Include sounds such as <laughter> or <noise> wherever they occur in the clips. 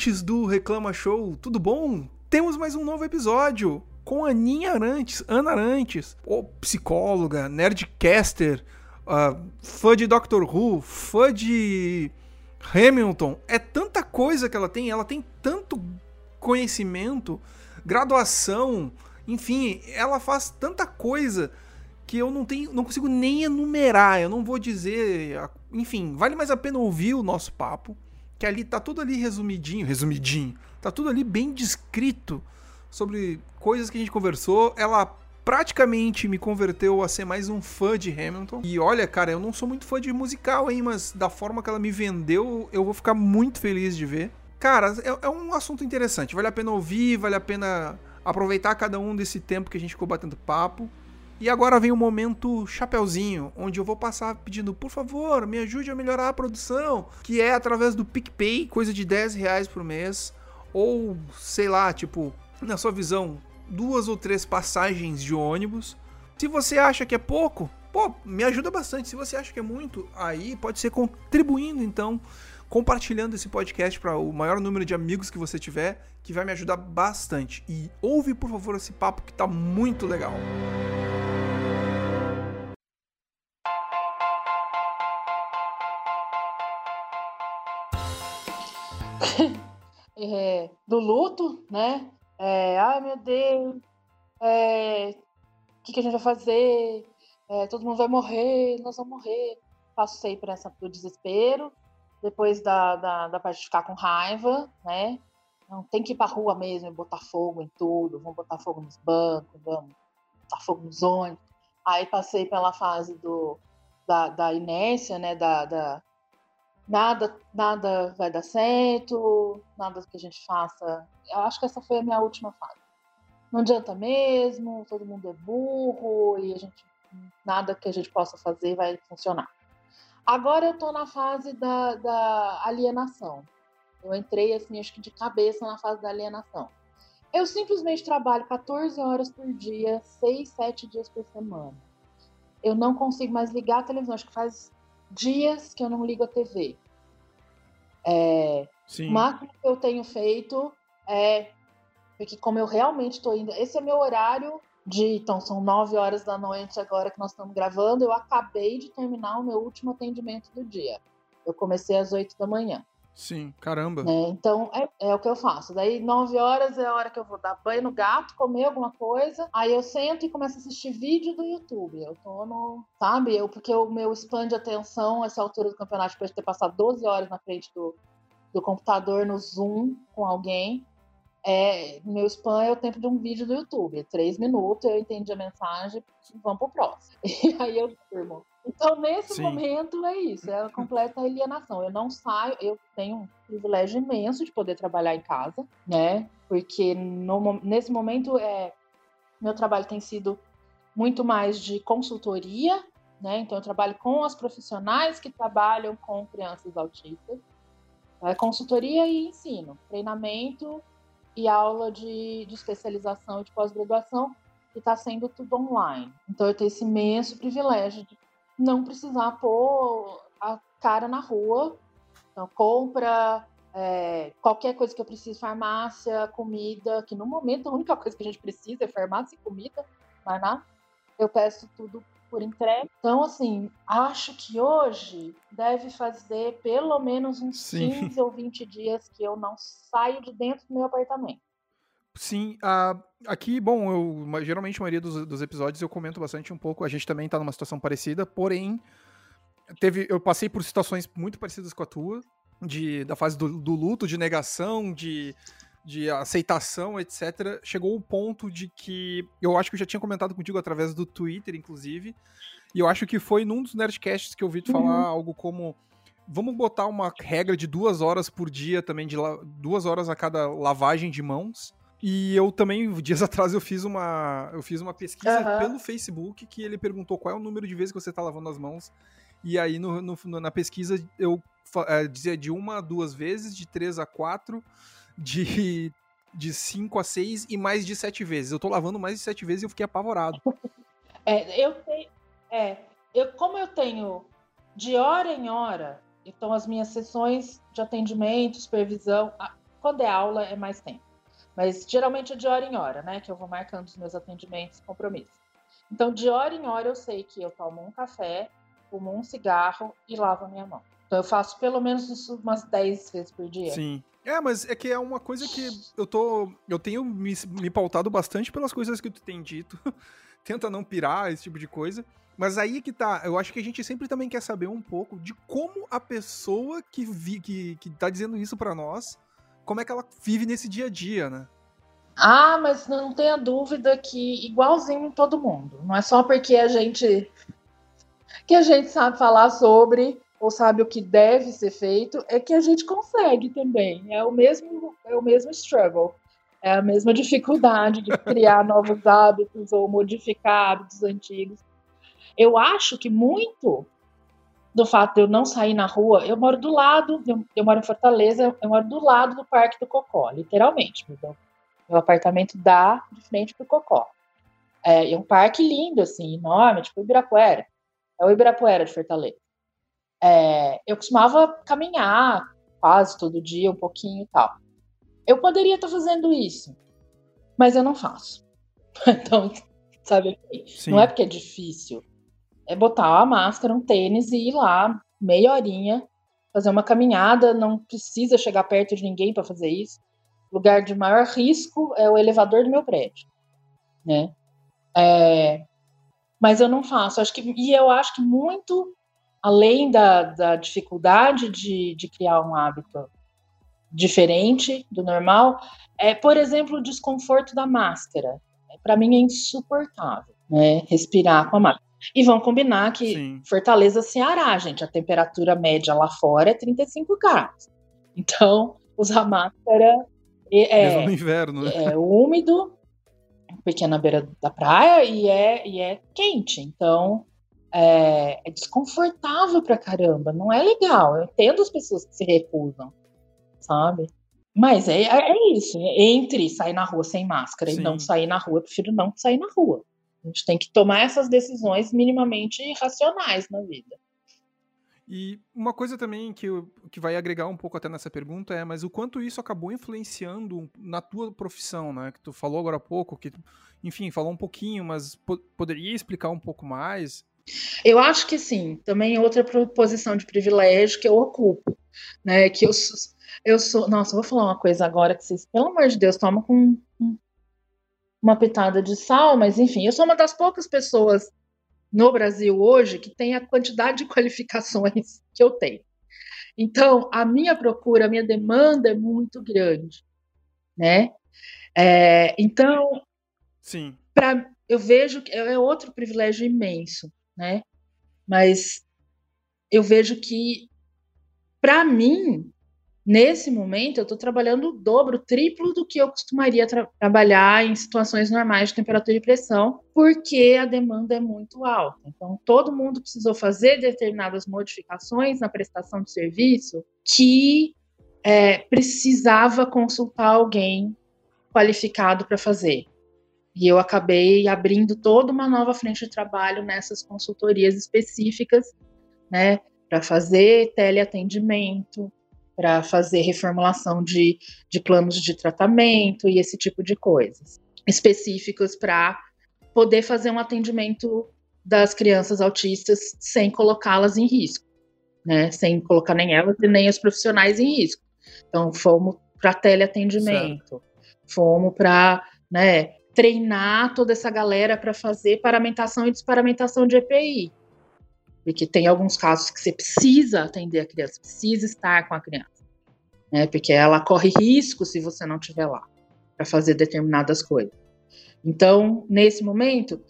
ouvintes do Reclama Show, tudo bom? Temos mais um novo episódio com Aninha Arantes, Ana Arantes, psicóloga, nerdcaster, uh, fã de Doctor Who, fã de Hamilton. É tanta coisa que ela tem, ela tem tanto conhecimento, graduação, enfim, ela faz tanta coisa que eu não tenho, não consigo nem enumerar. Eu não vou dizer, enfim, vale mais a pena ouvir o nosso papo, que ali tá tudo ali resumidinho, resumidinho. Tá tudo ali bem descrito sobre coisas que a gente conversou. Ela praticamente me converteu a ser mais um fã de Hamilton. E olha, cara, eu não sou muito fã de musical, hein, mas da forma que ela me vendeu, eu vou ficar muito feliz de ver. Cara, é, é um assunto interessante. Vale a pena ouvir, vale a pena aproveitar cada um desse tempo que a gente ficou batendo papo. E agora vem o momento chapeuzinho, onde eu vou passar pedindo, por favor, me ajude a melhorar a produção, que é através do PicPay, coisa de 10 reais por mês, ou sei lá, tipo, na sua visão, duas ou três passagens de ônibus. Se você acha que é pouco, pô, me ajuda bastante. Se você acha que é muito, aí pode ser contribuindo, então, compartilhando esse podcast para o maior número de amigos que você tiver, que vai me ajudar bastante. E ouve, por favor, esse papo que tá muito legal. <laughs> é, do luto, né? É, ai meu Deus, é, o que, que, a gente vai fazer? É, todo mundo vai morrer, nós vamos morrer. Passei por essa do desespero, depois da, da, da parte de ficar com raiva, né? Não tem que ir pra rua mesmo e botar fogo em tudo, vamos botar fogo nos bancos, vamos botar fogo nos ônibus. Aí passei pela fase do, da, da inércia, né? Da, da, nada, nada vai dar certo, nada que a gente faça. Eu acho que essa foi a minha última fase. Não adianta mesmo, todo mundo é burro e a gente nada que a gente possa fazer vai funcionar. Agora eu estou na fase da, da alienação. Eu entrei assim, acho que de cabeça na fase da alienação. Eu simplesmente trabalho 14 horas por dia, 6, 7 dias por semana. Eu não consigo mais ligar a televisão. Acho que faz dias que eu não ligo a TV. É, o máximo que eu tenho feito é porque como eu realmente estou indo, esse é meu horário de, então são nove horas da noite agora que nós estamos gravando, eu acabei de terminar o meu último atendimento do dia. Eu comecei às oito da manhã. Sim, caramba. É, então é, é, o que eu faço. Daí, nove horas é a hora que eu vou dar banho no gato, comer alguma coisa. Aí eu sento e começo a assistir vídeo do YouTube. Eu tô no. Sabe? Eu, porque o meu span de atenção, essa altura do campeonato, depois de ter passado 12 horas na frente do, do computador no Zoom com alguém, é, meu spam é o tempo de um vídeo do YouTube. É três minutos, eu entendi a mensagem, vamos pro próximo. <laughs> E aí eu durmo. Então, nesse Sim. momento, é isso, é a completa alienação. Eu não saio, eu tenho um privilégio imenso de poder trabalhar em casa, né? Porque no, nesse momento, é, meu trabalho tem sido muito mais de consultoria, né? Então, eu trabalho com as profissionais que trabalham com crianças autistas. É consultoria e ensino, treinamento e aula de, de especialização e de pós-graduação, que está sendo tudo online. Então, eu tenho esse imenso privilégio de não precisar pôr a cara na rua. Então, compra é, qualquer coisa que eu preciso, farmácia, comida, que no momento a única coisa que a gente precisa é farmácia e comida, mais nada. Eu peço tudo por entrega. Então, assim, acho que hoje deve fazer pelo menos uns Sim. 15 ou 20 dias que eu não saio de dentro do meu apartamento. Sim, aqui, bom, eu geralmente a maioria dos, dos, episódios eu comento bastante um pouco. A gente também tá numa situação parecida, porém, teve, eu passei por situações muito parecidas com a tua, de, da fase do, do luto, de negação, de, de aceitação, etc. Chegou o ponto de que eu acho que eu já tinha comentado contigo através do Twitter, inclusive, e eu acho que foi num dos Nerdcasts que eu ouvi tu uhum. falar algo como vamos botar uma regra de duas horas por dia também, de duas horas a cada lavagem de mãos. E eu também, <laughs> dias atrás, eu fiz uma, eu fiz uma pesquisa uhum. pelo Facebook que ele perguntou qual é o número de vezes que você está lavando as mãos. E aí, no, no, na pesquisa, eu é, dizia de uma a duas vezes, de três a quatro, de, de cinco a seis e mais de sete vezes. Eu tô lavando mais de sete vezes e eu fiquei apavorado. <laughs> É, eu tenho. É, eu, como eu tenho de hora em hora, então as minhas sessões de atendimento, supervisão, quando é aula é mais tempo. Mas geralmente é de hora em hora, né? Que eu vou marcando os meus atendimentos, compromissos. Então, de hora em hora eu sei que eu tomo um café, fumo um cigarro e lavo a minha mão. Então eu faço pelo menos isso umas 10 vezes por dia. Sim. É, mas é que é uma coisa que eu tô. Eu tenho me, me pautado bastante pelas coisas que tu tem dito. <laughs> Tenta não pirar, esse tipo de coisa. Mas aí que tá, eu acho que a gente sempre também quer saber um pouco de como a pessoa que, vi, que, que tá dizendo isso para nós, como é que ela vive nesse dia a dia, né? Ah, mas não tenha dúvida que igualzinho em todo mundo. Não é só porque a gente que a gente sabe falar sobre ou sabe o que deve ser feito, é que a gente consegue também. É o mesmo, é o mesmo struggle. É a mesma dificuldade de criar <laughs> novos hábitos ou modificar hábitos antigos. Eu acho que muito do fato de eu não sair na rua, eu moro do lado, eu, moro em Fortaleza, eu moro do lado do Parque do Cocó, literalmente. Meu, meu apartamento dá de frente pro Cocó. É, é um parque lindo, assim, enorme, tipo Ibirapuera. É o Ibirapuera de Fortaleza. É, eu costumava caminhar quase todo dia, um pouquinho e tal. Eu poderia estar fazendo isso, mas eu não faço. <laughs> Então, sabe, Sim. não é porque é difícil. É botar a máscara, um tênis e ir lá meia horinha, fazer uma caminhada, não precisa chegar perto de ninguém para fazer isso. O lugar de maior risco é o elevador do meu prédio, né? É, mas eu não faço. Acho que, e eu acho que muito além da, da dificuldade de, de criar um hábito diferente do normal, é, por exemplo, o desconforto da máscara. Para mim é insuportável, né? Respirar com a máscara. E vão combinar que Sim. Fortaleza, Ceará, gente, a temperatura média lá fora é 35 graus. Então, usar máscara é, Mesmo no inverno, né? é úmido, porque é na beira da praia e é, e é quente. Então, é, é desconfortável pra caramba, não é legal. Eu entendo as pessoas que se recusam, sabe? Mas é, é, é isso. Entre sair na rua sem máscara Sim. e não sair na rua, eu prefiro não sair na rua. A gente tem que tomar essas decisões minimamente racionais na vida. E uma coisa também que, que vai agregar um pouco até nessa pergunta é, mas o quanto isso acabou influenciando na tua profissão, né? Que tu falou agora há pouco, que, enfim, falou um pouquinho, mas po poderia explicar um pouco mais? Eu acho que sim, também é outra posição de privilégio que eu ocupo, né? Que eu, eu sou. Nossa, vou falar uma coisa agora que vocês, pelo amor de Deus, tomam com uma pitada de sal, mas enfim, eu sou uma das poucas pessoas no Brasil hoje que tem a quantidade de <laughs> qualificações que eu tenho. Então, a minha procura, a minha demanda é muito grande, né? É, então, sim. Pra, eu vejo que é outro privilégio imenso né? Mas eu vejo que, para mim, nesse momento, eu estou trabalhando o dobro, o triplo do que eu costumaria tra trabalhar em situações normais de temperatura e pressão, porque a demanda é muito alta. Então, todo mundo precisou fazer determinadas modificações na prestação de serviço que é, precisava consultar alguém qualificado para fazer. E eu acabei abrindo toda uma nova frente de trabalho nessas consultorias específicas, né, para fazer teleatendimento, para fazer reformulação de, de planos de tratamento e esse tipo de coisas, específicos para poder fazer um atendimento das crianças autistas sem colocá-las em risco, né, sem colocar nem elas e nem os profissionais em risco. Então, fomos para teleatendimento, certo. fomos para né, treinar toda essa galera para fazer paramentação e desparamentação de EPI. Porque tem alguns casos que você precisa atender a criança, precisa estar com a criança. Né? Porque ela corre risco se você não estiver lá para fazer determinadas coisas. Então, nesse momento,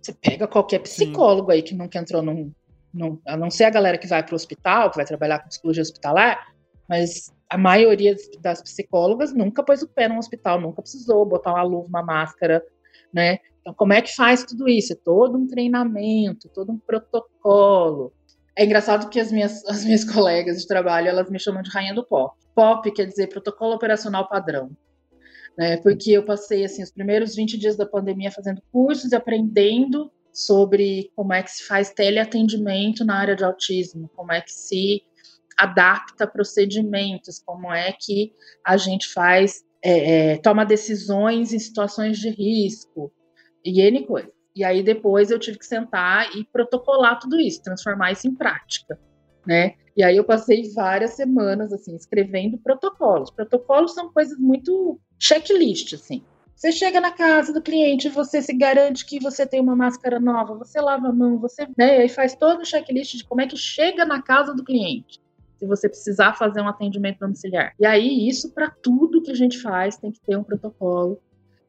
você pega qualquer psicólogo Sim. aí que nunca entrou num, num. A não ser a galera que vai para o hospital, que vai trabalhar com psicologia hospitalar, mas a maioria das psicólogas nunca pôs o pé no hospital, nunca precisou botar uma luva, uma máscara, né? Então, como é que faz tudo isso? É todo um treinamento, todo um protocolo. É engraçado que as minhas, as minhas <laughs> colegas de trabalho, elas me chamam de rainha do pop. Pop quer dizer protocolo operacional padrão. Né? Porque eu passei, assim, os primeiros 20 dias da pandemia fazendo cursos e aprendendo sobre como é que se faz teleatendimento na área de autismo, como é que se adapta procedimentos, como é que a gente faz, é, é, toma decisões em situações de risco e N coisas. E aí depois eu tive que sentar e protocolar tudo isso, transformar isso em prática, né? E aí eu passei várias semanas assim escrevendo protocolos. Protocolos são coisas muito checklist assim. Você chega na casa do cliente, você se garante que você tem uma máscara nova, você lava a mão, você, né, e faz todo o checklist de como é que chega na casa do cliente. Se você precisar fazer um atendimento domiciliar. E aí isso para tudo que a gente faz tem que ter um protocolo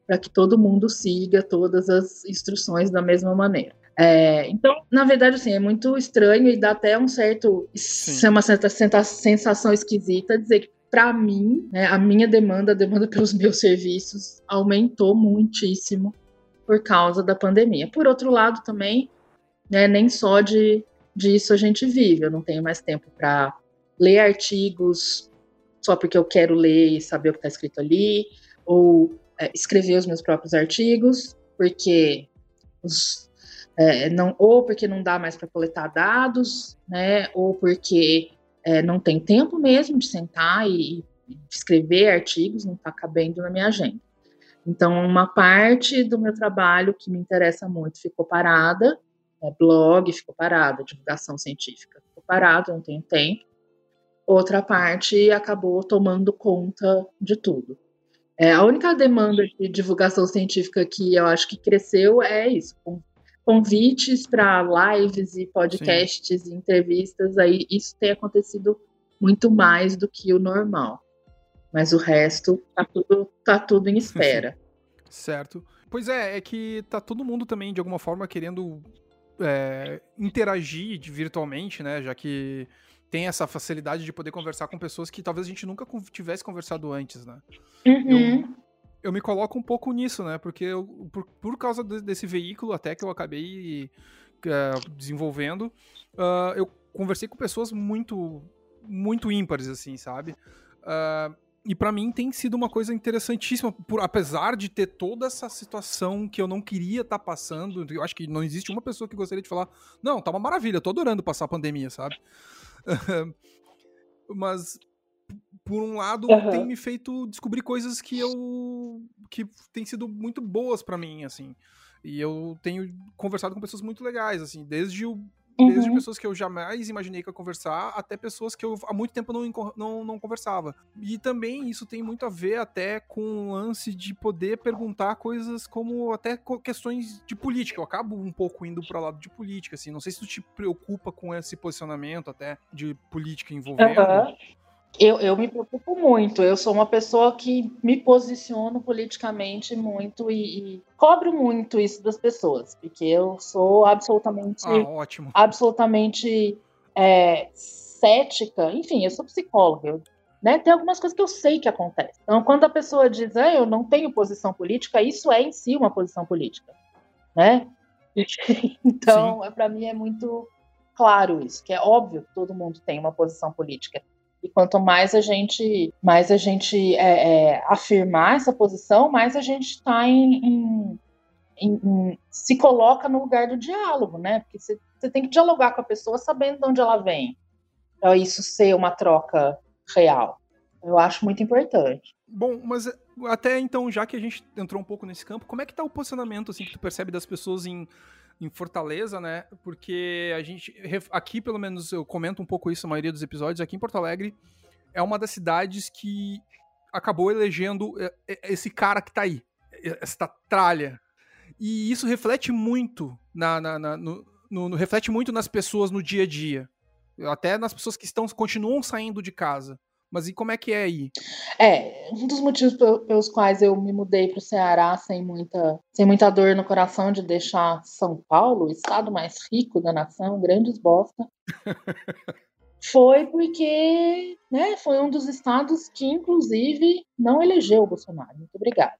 para que todo mundo siga todas as instruções da mesma maneira. É, então, na verdade, assim, é muito estranho e dá até um certo. Sim. uma certa sensação esquisita dizer que, para mim, né, a minha demanda, a demanda pelos <laughs> meus serviços, aumentou muitíssimo por causa da pandemia. Por outro lado, também, né, nem só de disso a gente vive. Eu não tenho mais tempo para ler artigos só porque eu quero ler e saber o que está escrito ali, ou é, escrever os meus próprios artigos, porque os, é, não, ou porque não dá mais para coletar dados, né, ou porque é, não tem tempo mesmo de sentar e, e escrever artigos, não está cabendo na minha agenda. Então, uma parte do meu trabalho que me interessa muito ficou parada, é, blog ficou parada, divulgação científica ficou parada, não tenho tempo. Outra parte acabou tomando conta de tudo. É, a única demanda de divulgação científica que eu acho que cresceu é isso, convites para lives e podcasts Sim. e entrevistas, aí isso tem acontecido muito mais do que o normal. Mas o resto tá tudo, tá tudo em espera. <laughs> certo. Pois é, é que tá todo mundo também, de alguma forma, querendo é, interagir virtualmente, né? Já que tem essa facilidade de poder conversar com pessoas que talvez a gente nunca tivesse conversado antes, né? Uhum. Eu, eu me coloco um pouco nisso, né? Porque eu, por, por causa desse veículo até que eu acabei uh, desenvolvendo, uh, eu conversei com pessoas muito, muito ímpares, assim, sabe? Uh, e para mim tem sido uma coisa interessantíssima, por, apesar de ter toda essa situação que eu não queria estar tá passando. Eu acho que não existe uma pessoa que gostaria de falar, não, tá uma maravilha, tô adorando passar a pandemia, sabe? <laughs> Mas por um lado uhum. tem me feito descobrir coisas que eu que tem sido muito boas para mim assim e eu tenho conversado com pessoas muito legais assim desde o Desde uhum. pessoas que eu jamais imaginei que ia conversar, até pessoas que eu há muito tempo não, não, não conversava. E também isso tem muito a ver até com o lance de poder perguntar coisas como até questões de política. Eu acabo um pouco indo para o lado de política, assim. Não sei se tu te preocupa com esse posicionamento até de política envolvendo. Uhum. Eu, eu me preocupo muito. Eu sou uma pessoa que me posiciono politicamente muito e, e cobro muito isso das pessoas, porque eu sou absolutamente, ah, ótimo. absolutamente é, cética. Enfim, eu sou psicóloga. Eu, né, tem algumas coisas que eu sei que acontecem. Então, quando a pessoa diz, ah, eu não tenho posição política, isso é em si uma posição política, né? <laughs> então, para mim é muito claro isso, que é óbvio que todo mundo tem uma posição política. E quanto mais a gente, mais a gente é, é, afirmar essa posição, mais a gente está em, em, em, se coloca no lugar do diálogo, né? Porque você, tem que dialogar com a pessoa sabendo de onde ela vem, para isso ser uma troca real. Eu acho muito importante. Bom, mas até então, já que a gente entrou um pouco nesse campo, como é que tá o posicionamento assim que tu percebe das pessoas em em Fortaleza, né? Porque a gente. Aqui, pelo menos, eu comento um pouco isso na maioria dos episódios. Aqui em Porto Alegre é uma das cidades que acabou elegendo é, é, esse cara que tá aí, esta tralha. E isso reflete muito na, na, na no, no, no, reflete muito nas pessoas no dia a dia. Até nas pessoas que estão continuam saindo de casa. Mas e como é que é aí? É, um dos motivos pelos quais eu me mudei para o Ceará sem muita, sem muita dor no coração de deixar São Paulo, o estado mais rico da nação, grandes bosta, <laughs> foi porque né, foi um dos estados que, inclusive, não elegeu o Bolsonaro. Muito obrigada.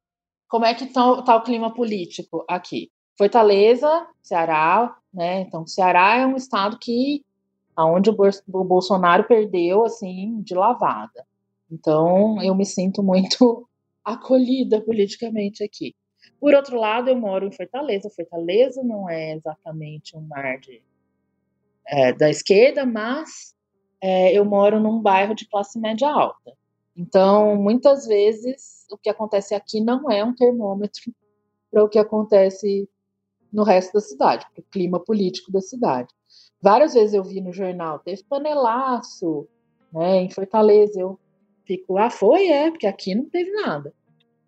Como é que está tá o clima político aqui? Fortaleza, Ceará, né? Então, Ceará é um estado que aonde o Bolsonaro perdeu assim de lavada. Então eu me sinto muito <laughs> acolhida politicamente aqui. Por outro lado, eu moro em Fortaleza. Fortaleza não é exatamente um mar de, é, da esquerda, mas é, eu moro num bairro de classe média alta. Então, muitas vezes, o que acontece aqui não é um termômetro <laughs> para o que acontece no resto da cidade, para o clima político da cidade. Várias vezes eu vi no jornal, teve panelaço, né, em Fortaleza. Eu fico, ah, foi? É, porque aqui não teve nada,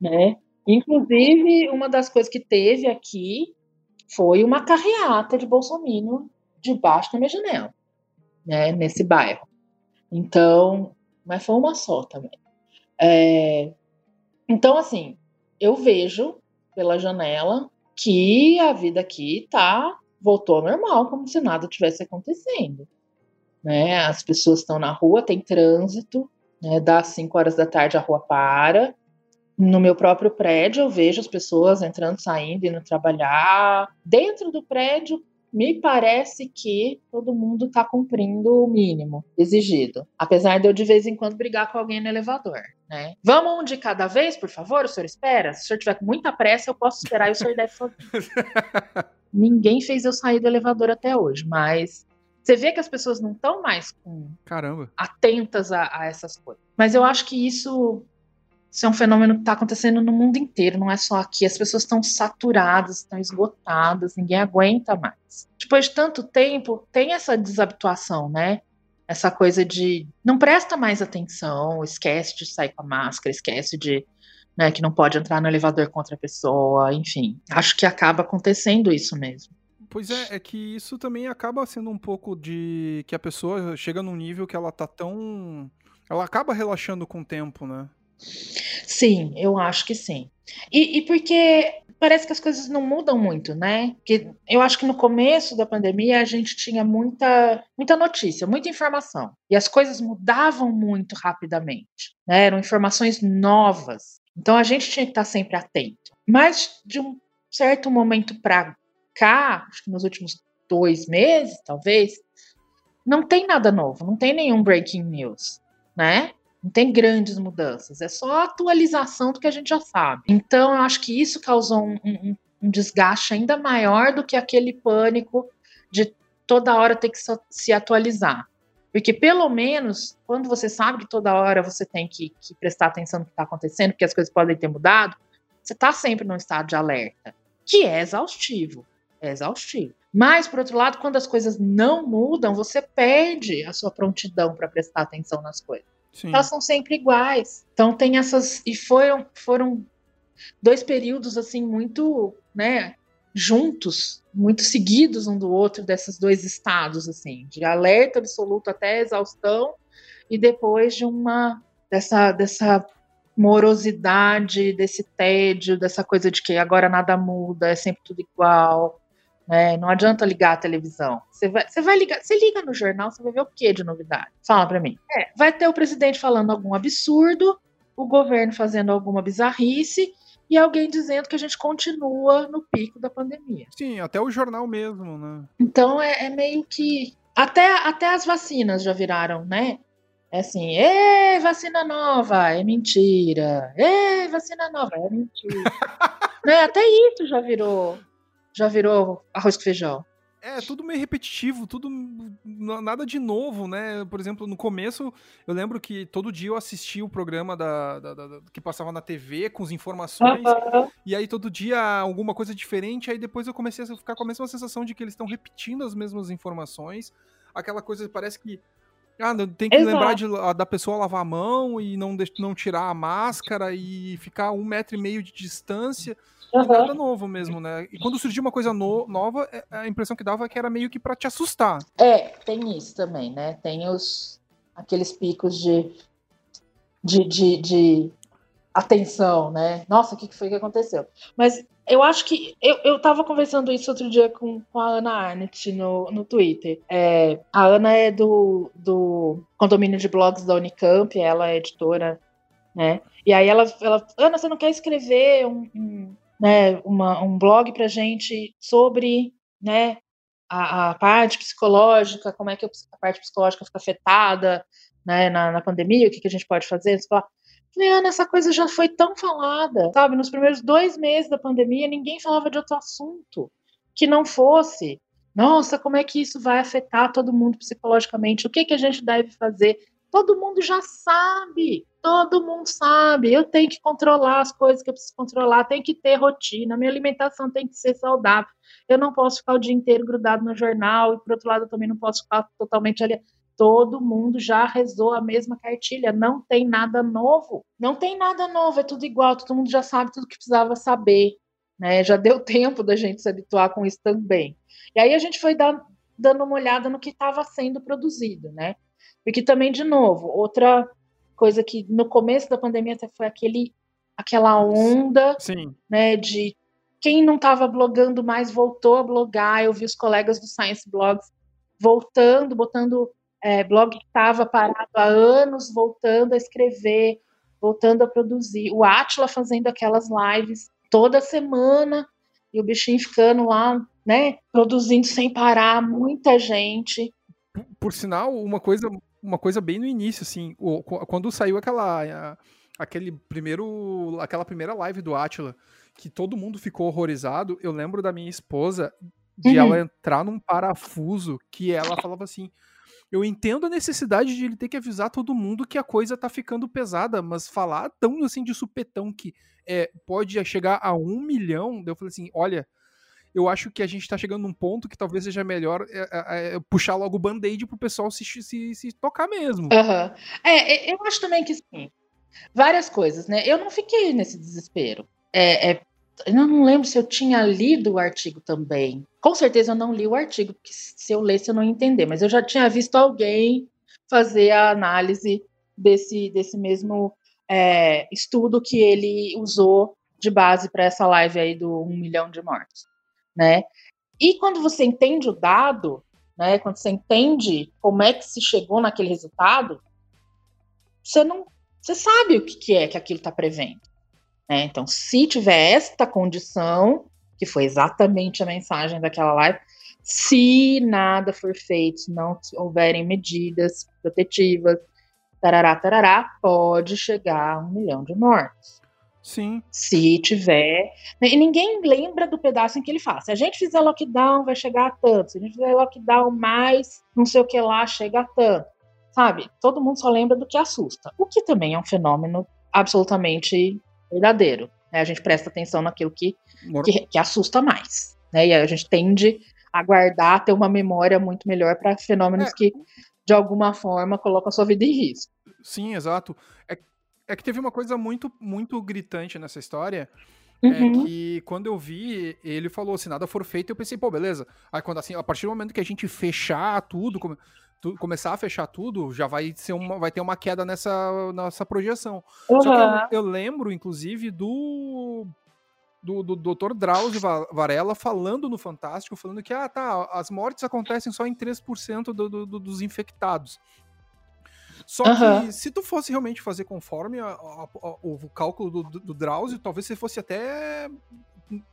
né? Inclusive, uma das coisas que teve aqui foi uma carreata de bolsominion debaixo da minha janela, né, nesse bairro. Então, mas foi uma só também. É, então, assim, eu vejo pela janela que a vida aqui tá voltou ao normal, como se nada tivesse acontecendo. Né? As pessoas estão na rua, tem trânsito, né? das 5 horas da tarde a rua para. No meu próprio prédio, eu vejo as pessoas entrando, saindo, indo trabalhar. Dentro do prédio, me parece que todo mundo está cumprindo o mínimo exigido. Apesar de eu de vez em quando brigar com alguém no elevador. Né? Vamos um de cada vez, por favor? O senhor espera? Se o senhor tiver com muita pressa, eu posso esperar e o senhor deve sozinho. <laughs> Ninguém fez eu sair do elevador até hoje, mas você vê que as pessoas não estão mais com Caramba. atentas a, a, essas coisas. Mas eu acho que isso isso é um fenômeno que está acontecendo no mundo inteiro, não é só aqui. As pessoas estão saturadas, estão esgotadas, ninguém aguenta mais. Depois de tanto tempo, tem essa desabituação, né? Essa coisa de não presta mais atenção, esquece de sair com a máscara, esquece de. Né, que não pode entrar no elevador com outra pessoa, enfim. Acho que acaba acontecendo isso mesmo. Pois é, é que isso também acaba sendo um pouco de que a pessoa chega num nível que ela tá tão. Ela acaba relaxando com o tempo, né? Sim, eu acho que sim. E, e, porque parece que as coisas não mudam muito, né? Que eu acho que no começo da pandemia a gente tinha muita, muita notícia, muita informação. E as coisas mudavam muito rapidamente. Né? Eram informações novas. Então a gente tinha que estar sempre atento. Mas de um certo momento para cá, acho que nos últimos dois meses, talvez, não tem nada novo, não tem nenhum breaking news, né? Não tem grandes mudanças, é só atualização do que a gente já sabe. Então, eu acho que isso causou um, um, um desgaste ainda maior do que aquele pânico de toda hora ter que se atualizar. Porque, pelo menos, quando você sabe que toda hora você tem que, que prestar atenção no que está acontecendo, porque as coisas podem ter mudado, você está sempre num estado de alerta, que é exaustivo. É exaustivo. Mas, por outro lado, quando as coisas não mudam, você perde a sua prontidão para prestar atenção nas coisas. Sim. elas são sempre iguais. Então tem essas e foram foram dois períodos assim muito, né, juntos, muito seguidos um do outro desses dois estados assim, de alerta absoluto até exaustão e depois de uma dessa dessa morosidade, desse tédio, dessa coisa de que agora nada muda, é sempre tudo igual. Né? Não adianta ligar a televisão. Você vai, você vai ligar, você liga no jornal, você vai ver o que de novidade? Fala para mim. É, vai ter o presidente falando algum absurdo, o governo fazendo alguma bizarrice e alguém dizendo que a gente continua no pico da pandemia. Sim, até o jornal mesmo, né? Então é, é meio que até, até as vacinas já viraram, né? É assim, ê, vacina nova, é mentira. Ê, vacina nova, é mentira. <laughs> né? Até isso já virou já virou arroz com feijão. É, tudo meio repetitivo, tudo nada de novo, né? Por exemplo, no começo, eu lembro que todo dia eu assistia o programa da, da, da que passava na TV com as informações, uhum. e aí todo dia alguma coisa diferente, aí depois eu comecei a ficar com a mesma sensação de que eles estão repetindo as mesmas informações, aquela coisa parece que ah, tem que Exato. lembrar de, da pessoa lavar a mão e não, não tirar a máscara e ficar um metro e meio de distância. Uhum. Nada novo mesmo, né? E quando surgiu uma coisa no, nova, é, a impressão que dava é que era meio que para te assustar. É, tem isso também, né? Tem os aqueles picos de, de, de, de atenção, né? Nossa, o que foi que aconteceu? Mas eu acho que. Eu, eu tava conversando isso outro dia com, com a Ana Arnett no, no Twitter. É, a Ana é do, do condomínio de blogs da Unicamp, ela é editora, né? E aí ela, ela Ana, você não quer escrever um, um né, uma, um blog para gente sobre né, a, a, parte psicológica, como é que a parte psicológica fica afetada né, na, na pandemia, o que, que a gente pode fazer. Você fala, Ana, essa coisa já foi tão falada, sabe? Nos primeiros dois meses da pandemia, ninguém falava de outro assunto que não fosse Nossa, como é que isso vai afetar todo mundo psicologicamente? O que, que a gente deve fazer? Todo mundo já sabe, todo mundo sabe. Eu tenho que controlar as coisas que eu preciso controlar, tem que ter rotina, minha alimentação tem que ser saudável. Eu não posso ficar o dia inteiro grudado no jornal, e por outro lado, eu também não posso ficar totalmente ali. Todo mundo já rezou a mesma cartilha, não tem nada novo. Não tem nada novo, é tudo igual, todo mundo já sabe tudo que precisava saber. Né? Já deu <laughs> tempo da gente se habituar com isso também. E aí a gente foi dar, dando uma olhada no que estava sendo produzido, né? Porque também, de novo, outra coisa que no começo da pandemia até foi aquele, aquela onda Sim. né, de quem não estava blogando mais voltou a blogar. Eu vi os colegas do Science Blogs voltando, botando é, blog que estava parado há anos, voltando a escrever, voltando a produzir. O Atila fazendo aquelas lives toda semana e o bichinho ficando lá, né, produzindo sem parar, muita gente. Por, por sinal, uma coisa, uma coisa bem no início, assim, o, quando saiu aquela, aquele primeiro, aquela primeira live do Atila, que todo mundo ficou horrorizado, eu lembro da minha esposa de uhum. ela entrar num parafuso que ela falava assim. Eu entendo a necessidade de ele ter que avisar todo mundo que a coisa tá ficando pesada, mas falar tão assim de supetão que é, pode chegar a um milhão, eu falei assim: olha, eu acho que a gente tá chegando num ponto que talvez seja melhor é, é, é puxar logo o band-aid pro pessoal se, se, se tocar mesmo. Uhum. É, eu acho também que sim. Várias coisas, né? Eu não fiquei nesse desespero. É, é, eu não lembro se eu tinha lido o artigo também. Com certeza eu não li o artigo, porque se eu lesse eu não ia entender, mas eu já tinha visto alguém fazer a análise desse, desse mesmo é, estudo que ele usou de base para essa live aí do 1 milhão de mortos, né? E quando você entende o dado, né, quando você entende como é que se chegou naquele resultado, você não, você sabe o que, que é que aquilo está prevendo. Né? Então, se tiver esta condição, que foi exatamente a mensagem daquela live, se nada for feito, se não houverem medidas protetivas, tarará, tarará, pode chegar a um milhão de mortos. Sim. Se tiver. E ninguém lembra do pedaço em que ele fala. Se a gente fizer lockdown, vai chegar a tanto. Se a gente fizer lockdown mais não sei o que lá, chega a tanto. Sabe? Todo mundo só lembra do que assusta. O que também é um fenômeno absolutamente verdadeiro. Né? A gente presta atenção naquilo que, que, que, assusta mais. Né? E a gente tende a guardar, ter uma memória muito melhor para fenômenos é. que, de alguma forma, colocam a sua vida em risco. Sim, exato. É, é que teve uma coisa muito, muito gritante nessa história. É uhum. É que quando eu vi, ele falou, se nada for feito, eu pensei, pô, beleza. Aí quando assim, a partir do momento que a gente fechar tudo, tu, começar a fechar tudo, já vai ser uma, vai ter uma queda nessa, nessa projeção. Uhum. Só que eu, eu, lembro, inclusive, do do, do Dr. Drauzio Varela falando no Fantástico, falando que ah, tá, as mortes acontecem só em 3% do, do, do, dos infectados. Só uhum. que se tu fosse realmente fazer conforme a, a, a, o cálculo do, do, do Drauzio, talvez você fosse até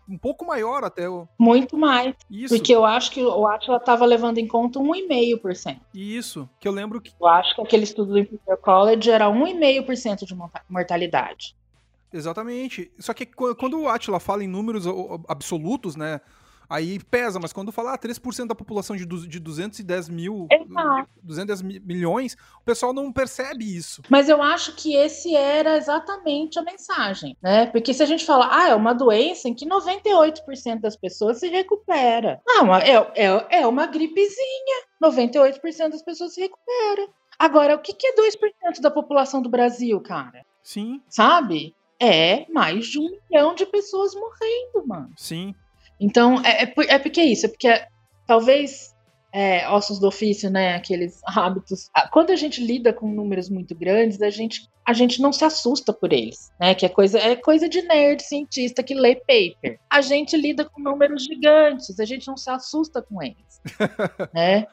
um pouco maior até o. Muito mais. Isso. Porque eu acho que o Atila estava levando em conta 1,5%. Isso, que eu lembro que. Eu acho que aquele estudo do Imperial College era 1,5% de mortalidade. Exatamente. Só que quando o Atila fala em números absolutos, né? Aí pesa, mas quando falar ah, 3% da população de, de 210 mil, Exato. 210 milhões, o pessoal não percebe isso. Mas eu acho que esse era exatamente a mensagem, né? Porque se a gente fala, ah, é uma doença em que 98% das pessoas se recupera. Não, é, é, é uma gripezinha. 98% das pessoas se recupera. Agora, o que, que é 2% da população do Brasil, cara? Sim. Sabe? É mais de um milhão de pessoas morrendo, mano. Sim. Então, é, é, é porque é isso, é porque talvez é, ossos do ofício, né, aqueles <laughs> hábitos. Quando a gente lida com números muito grandes, a gente, a gente não se assusta por eles, né, que é coisa, é coisa de nerd cientista que lê paper. A gente lida com números gigantes, a gente não se assusta com eles, <laughs> né?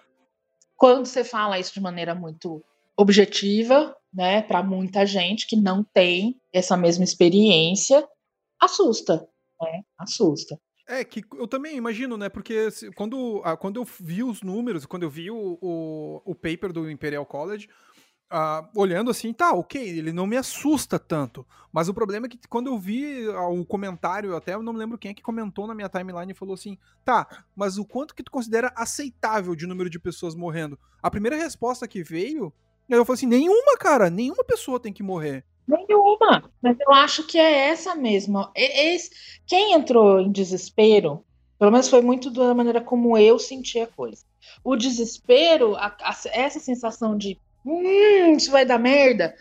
Quando você fala isso de maneira muito objetiva, né, para muita gente que não tem essa mesma experiência, assusta, né? Assusta. É, que eu também imagino, né? Porque quando, quando eu vi os números, quando eu vi o, o, o paper do Imperial College, Uh, olhando assim, tá, ok, ele não me assusta tanto. Mas o problema é que quando eu vi uh, o comentário, até eu não me lembro quem é que comentou na minha timeline e falou assim: tá, mas o quanto que tu considera aceitável de número de pessoas morrendo? A primeira resposta que veio, eu falei assim: nenhuma, cara, nenhuma pessoa tem que morrer. Nenhuma. Mas eu acho que é essa. Esse, quem entrou em desespero, pelo menos foi muito da maneira como eu senti a coisa. O desespero, a, a, essa sensação de hum, isso vai dar merda.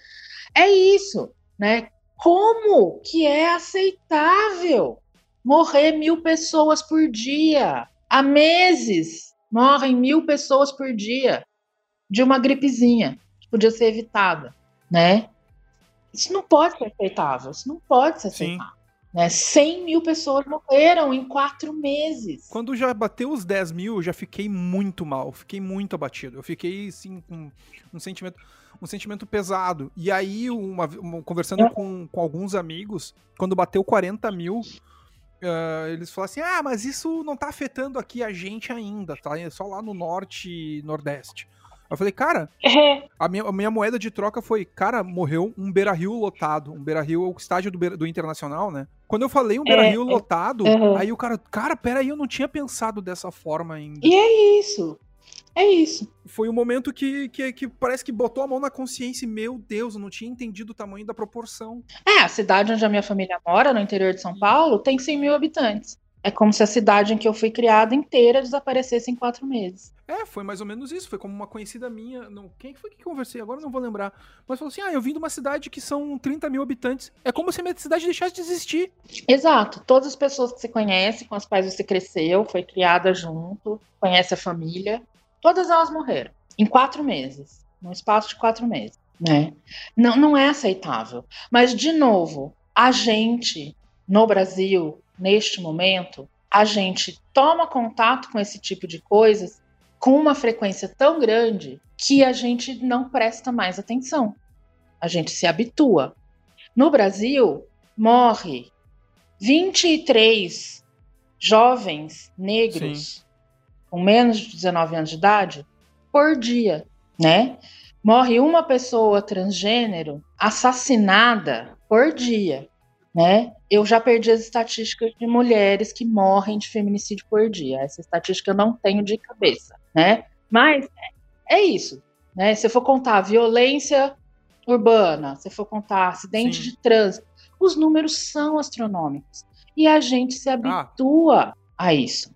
É isso, né? Como que é aceitável morrer mil pessoas por dia? Há meses morrem mil pessoas por dia de uma gripezinha que podia ser evitada, né? Isso não pode ser aceitável, isso não pode ser aceitável. Sim. Né? 100 mil pessoas morreram em quatro meses. Quando já bateu os 10 mil, eu já fiquei muito mal, fiquei muito abatido. Eu fiquei, assim, com um sentimento, um sentimento pesado. E aí, uma, uma conversando é. com, com alguns amigos, quando bateu 40 mil, Uh, eles falaram assim: ah, mas isso não tá afetando aqui a gente ainda, tá? É só lá no norte e nordeste. Eu falei, cara, é. a, minha, a minha moeda de troca foi, cara, morreu um Beira Rio lotado. Um Beira Rio é o estádio do, do Internacional, né? Quando eu falei um Beira Rio é, é. lotado, uhum. aí o cara, cara, peraí, eu não tinha pensado dessa forma ainda. E é isso. É isso. Foi um momento que, que, que, parece que botou a mão na consciência e, meu Deus, eu não tinha entendido o tamanho da proporção. É, a cidade onde a minha família mora, no interior de São Paulo, tem 100 mil habitantes. É como se a cidade em que eu fui criada inteira desaparecesse em quatro meses. É, foi mais ou menos isso. Foi como uma conhecida minha. Não, quem foi que conversei? Agora não vou lembrar. Mas falou assim: ah, eu vim de uma cidade que são 30 mil habitantes. É como se a minha cidade deixasse de existir. Exato. Todas as pessoas que você conhece, com as quais você cresceu, foi criada junto, conhece a família, todas elas morreram. Em quatro meses. Num espaço de quatro meses. Né? Não, não é aceitável. Mas, de novo, a gente, no Brasil, neste momento, a gente toma contato com esse tipo de coisas com uma frequência tão grande que a gente não presta mais atenção. A gente se habitua. No Brasil, morre 23 jovens negros Sim. com menos de 19 anos de idade por dia, né? Morre uma pessoa transgênero assassinada por dia, né? Eu já perdi as estatísticas de mulheres que morrem de feminicídio por dia. Essa estatística eu não tenho de cabeça né? Mas é isso, né? Se for contar violência urbana, se for contar acidente Sim. de trânsito, os números são astronômicos e a gente se habitua ah. a isso.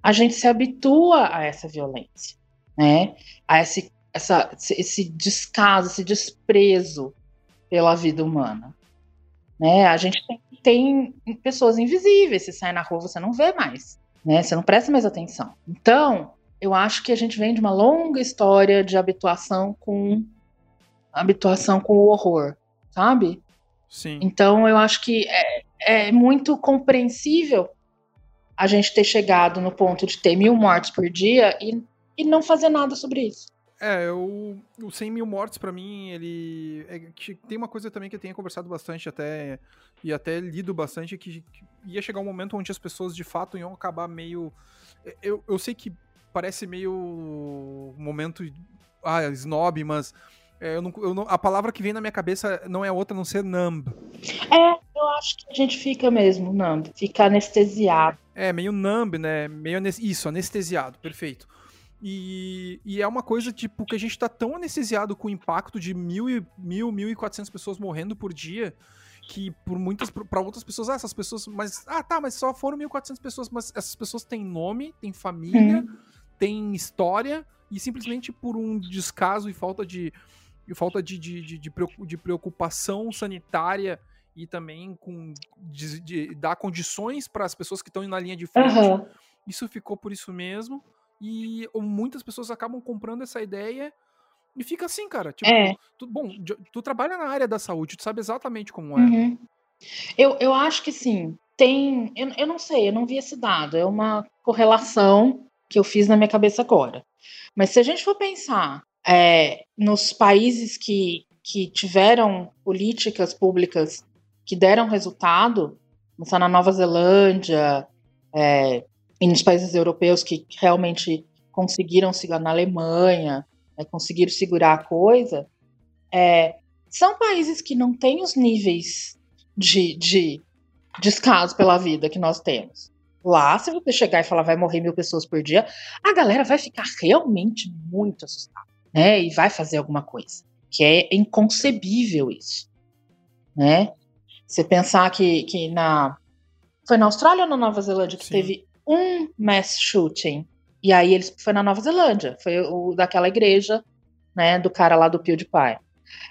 A gente se habitua a essa violência, né? A esse, essa, esse descaso, esse desprezo pela vida humana. Né? A gente tem, tem pessoas invisíveis, se sai na rua você não vê mais, né? Você não presta mais atenção. Então, eu acho que a gente vem de uma longa história de habituação com habituação com o horror, sabe? Sim. Então eu acho que é, é muito compreensível a gente ter chegado no ponto de ter mil mortes por dia e, e não fazer nada sobre isso. É, o, o 100 mil mortes para mim, ele. É, tem uma coisa também que eu tenho conversado bastante até e até lido bastante que, que ia chegar um momento onde as pessoas de fato iam acabar meio. Eu, eu sei que parece meio momento ah, snob, mas é, eu não, eu não, a palavra que vem na minha cabeça não é outra não ser numb. É, eu acho que a gente fica mesmo numb, fica anestesiado. É, meio numb, né? Meio isso, anestesiado, perfeito. E, e, é uma coisa, tipo, que a gente tá tão anestesiado com o impacto de mil, e, mil, mil e quatrocentas pessoas morrendo por dia, que por muitas, para outras pessoas, ah, essas pessoas, mas, ah, tá, mas só foram 1.400 pessoas, mas essas pessoas têm nome, têm família, hum tem história e simplesmente por um descaso e falta de, e falta de, de, de, de preocupação sanitária e também com de, de dar condições para as pessoas que estão na linha de frente. Uhum. Isso ficou por isso mesmo. E muitas pessoas acabam comprando essa ideia e fica assim, cara. Tipo, é. tu, bom, tu trabalha na área da saúde, tu sabe exatamente como é. Uhum. Eu, eu acho que sim. Tem. Eu, eu não sei, eu não vi esse dado. É uma correlação que eu fiz na minha cabeça agora. Mas se a gente for pensar é, nos países que, que tiveram políticas públicas que deram resultado, pensar na Nova Zelândia é, e nos países europeus que realmente conseguiram segurar na Alemanha, né, conseguiram segurar a coisa, É, são países que não têm os níveis de, de descaso pela vida que nós temos. Lá, se você chegar e falar vai morrer mil pessoas por dia, a galera vai ficar realmente muito assustada, né? E vai fazer alguma coisa. Que é inconcebível isso, né? Você pensar que, que na. Foi na Austrália ou na Nova Zelândia que Sim. teve um mass shooting? E aí eles foi na Nova Zelândia, foi o daquela igreja, né? Do cara lá do PewDiePie.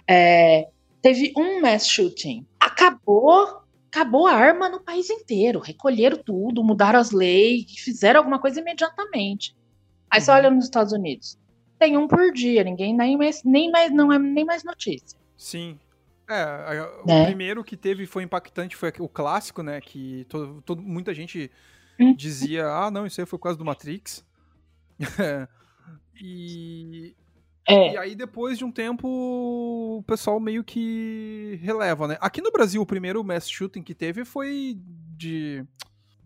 É, teve um mass shooting. Acabou acabou a arma no país inteiro. Recolheram tudo, mudaram as leis, fizeram alguma coisa imediatamente. Aí uhum. você olha nos Estados Unidos. Tem um por dia, ninguém nem mais, nem mais não é nem mais notícia. Sim. É, o né? primeiro que teve foi impactante foi o clássico, né? Que todo, todo muita gente. Dizia, ah, não, isso aí foi quase do Matrix. <laughs> e é. E aí, depois de um tempo, o pessoal meio que releva, né? Aqui no Brasil, o primeiro mass shooting que teve foi de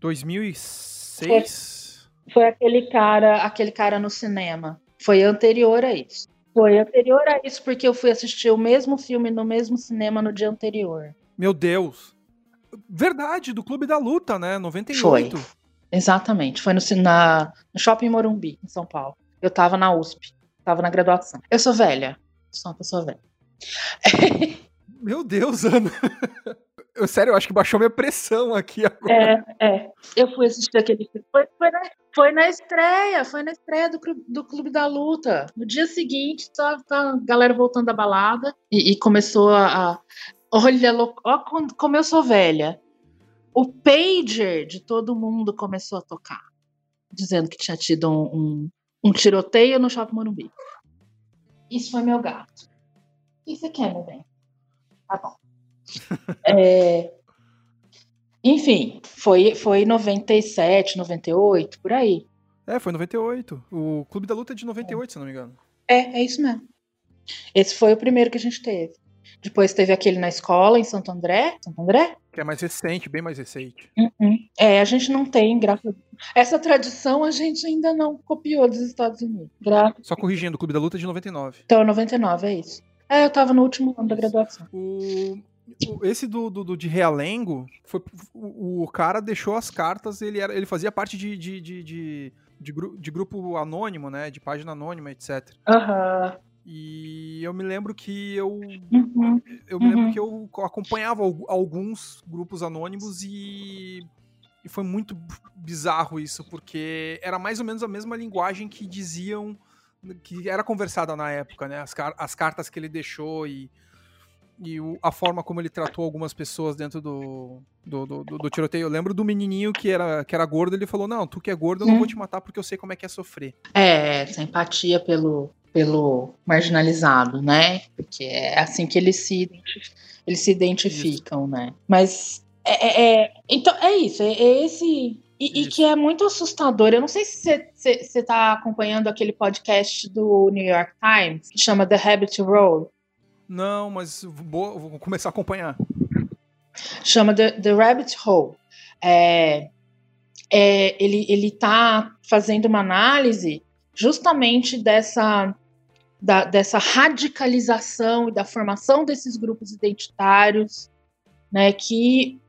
2006. Foi, foi aquele cara, aquele cara no cinema. Foi anterior a isso. Foi anterior a isso, porque eu fui assistir o mesmo filme no mesmo cinema no dia anterior. Meu Deus. Verdade, do Clube da Luta, né? 98. Foi. Exatamente. Foi no, na, no Shopping Morumbi, em São Paulo. Eu tava na USP. Tava na graduação. Eu sou velha. Sou uma pessoa velha. <laughs> Meu Deus, Ana. Eu, sério, eu acho que baixou minha pressão aqui agora. É, é. Eu fui assistir aquele filme. Foi, foi, na, foi na estreia, foi na estreia do, do Clube da Luta. No dia seguinte, tá, tá a galera voltando da balada e, e começou a, a. Olha, ó, como eu sou velha. O pager de todo mundo começou a tocar, dizendo que tinha tido um, um, um tiroteio no Shopping Morumbi. Isso foi meu gato. O que você quer, meu bem? Tá bom. <laughs> é, enfim, foi, foi 97, 98, por aí. É, foi 98. O Clube da Luta é de 98, é. se não me engano. É, é isso mesmo. Esse foi o primeiro que a gente teve. Depois teve aquele na escola, em Santo André. Santo André? Que é mais recente, bem mais recente. Uhum. É, a gente não tem, graças Essa tradição a gente ainda não copiou dos Estados Unidos. Só corrigindo, o Clube da Luta é de 99. Então, 99, é isso. É, eu tava no último ano da graduação. O... Esse do, do, do, de Realengo, foi, o, o, cara deixou as cartas, ele, era, ele fazia parte de, de, de, de, de, de grupo anônimo, né? De página anônima, etc. Aham. Uhum. E eu me lembro que eu. Uhum. Eu me lembro uhum. que eu acompanhava alguns grupos anônimos e. E foi muito bizarro isso, porque era mais ou menos a mesma linguagem que diziam. que era conversada na época, né? As, car as cartas que ele deixou e. E o, a forma como ele tratou algumas pessoas dentro do, do, do, do, tiroteio. Eu lembro do menininho que era, que era gordo, ele falou: Não, tu que é gordo, eu não vou te matar porque eu sei como é que é sofrer. É, essa empatia pelo, pelo marginalizado, né? Porque é assim que eles se, eles se identificam, isso. né? Mas é, é, é, então é isso, é, é esse e, e, que é muito assustador. Eu não sei se você está acompanhando aquele podcast do New York Times que chama The Habit Roll. Não, mas vou, vou começar a acompanhar. Chama The, The Rabbit Hole. É, é, ele, ele tá fazendo uma análise justamente dessa da, dessa radicalização e da formação desses grupos identitários, né, que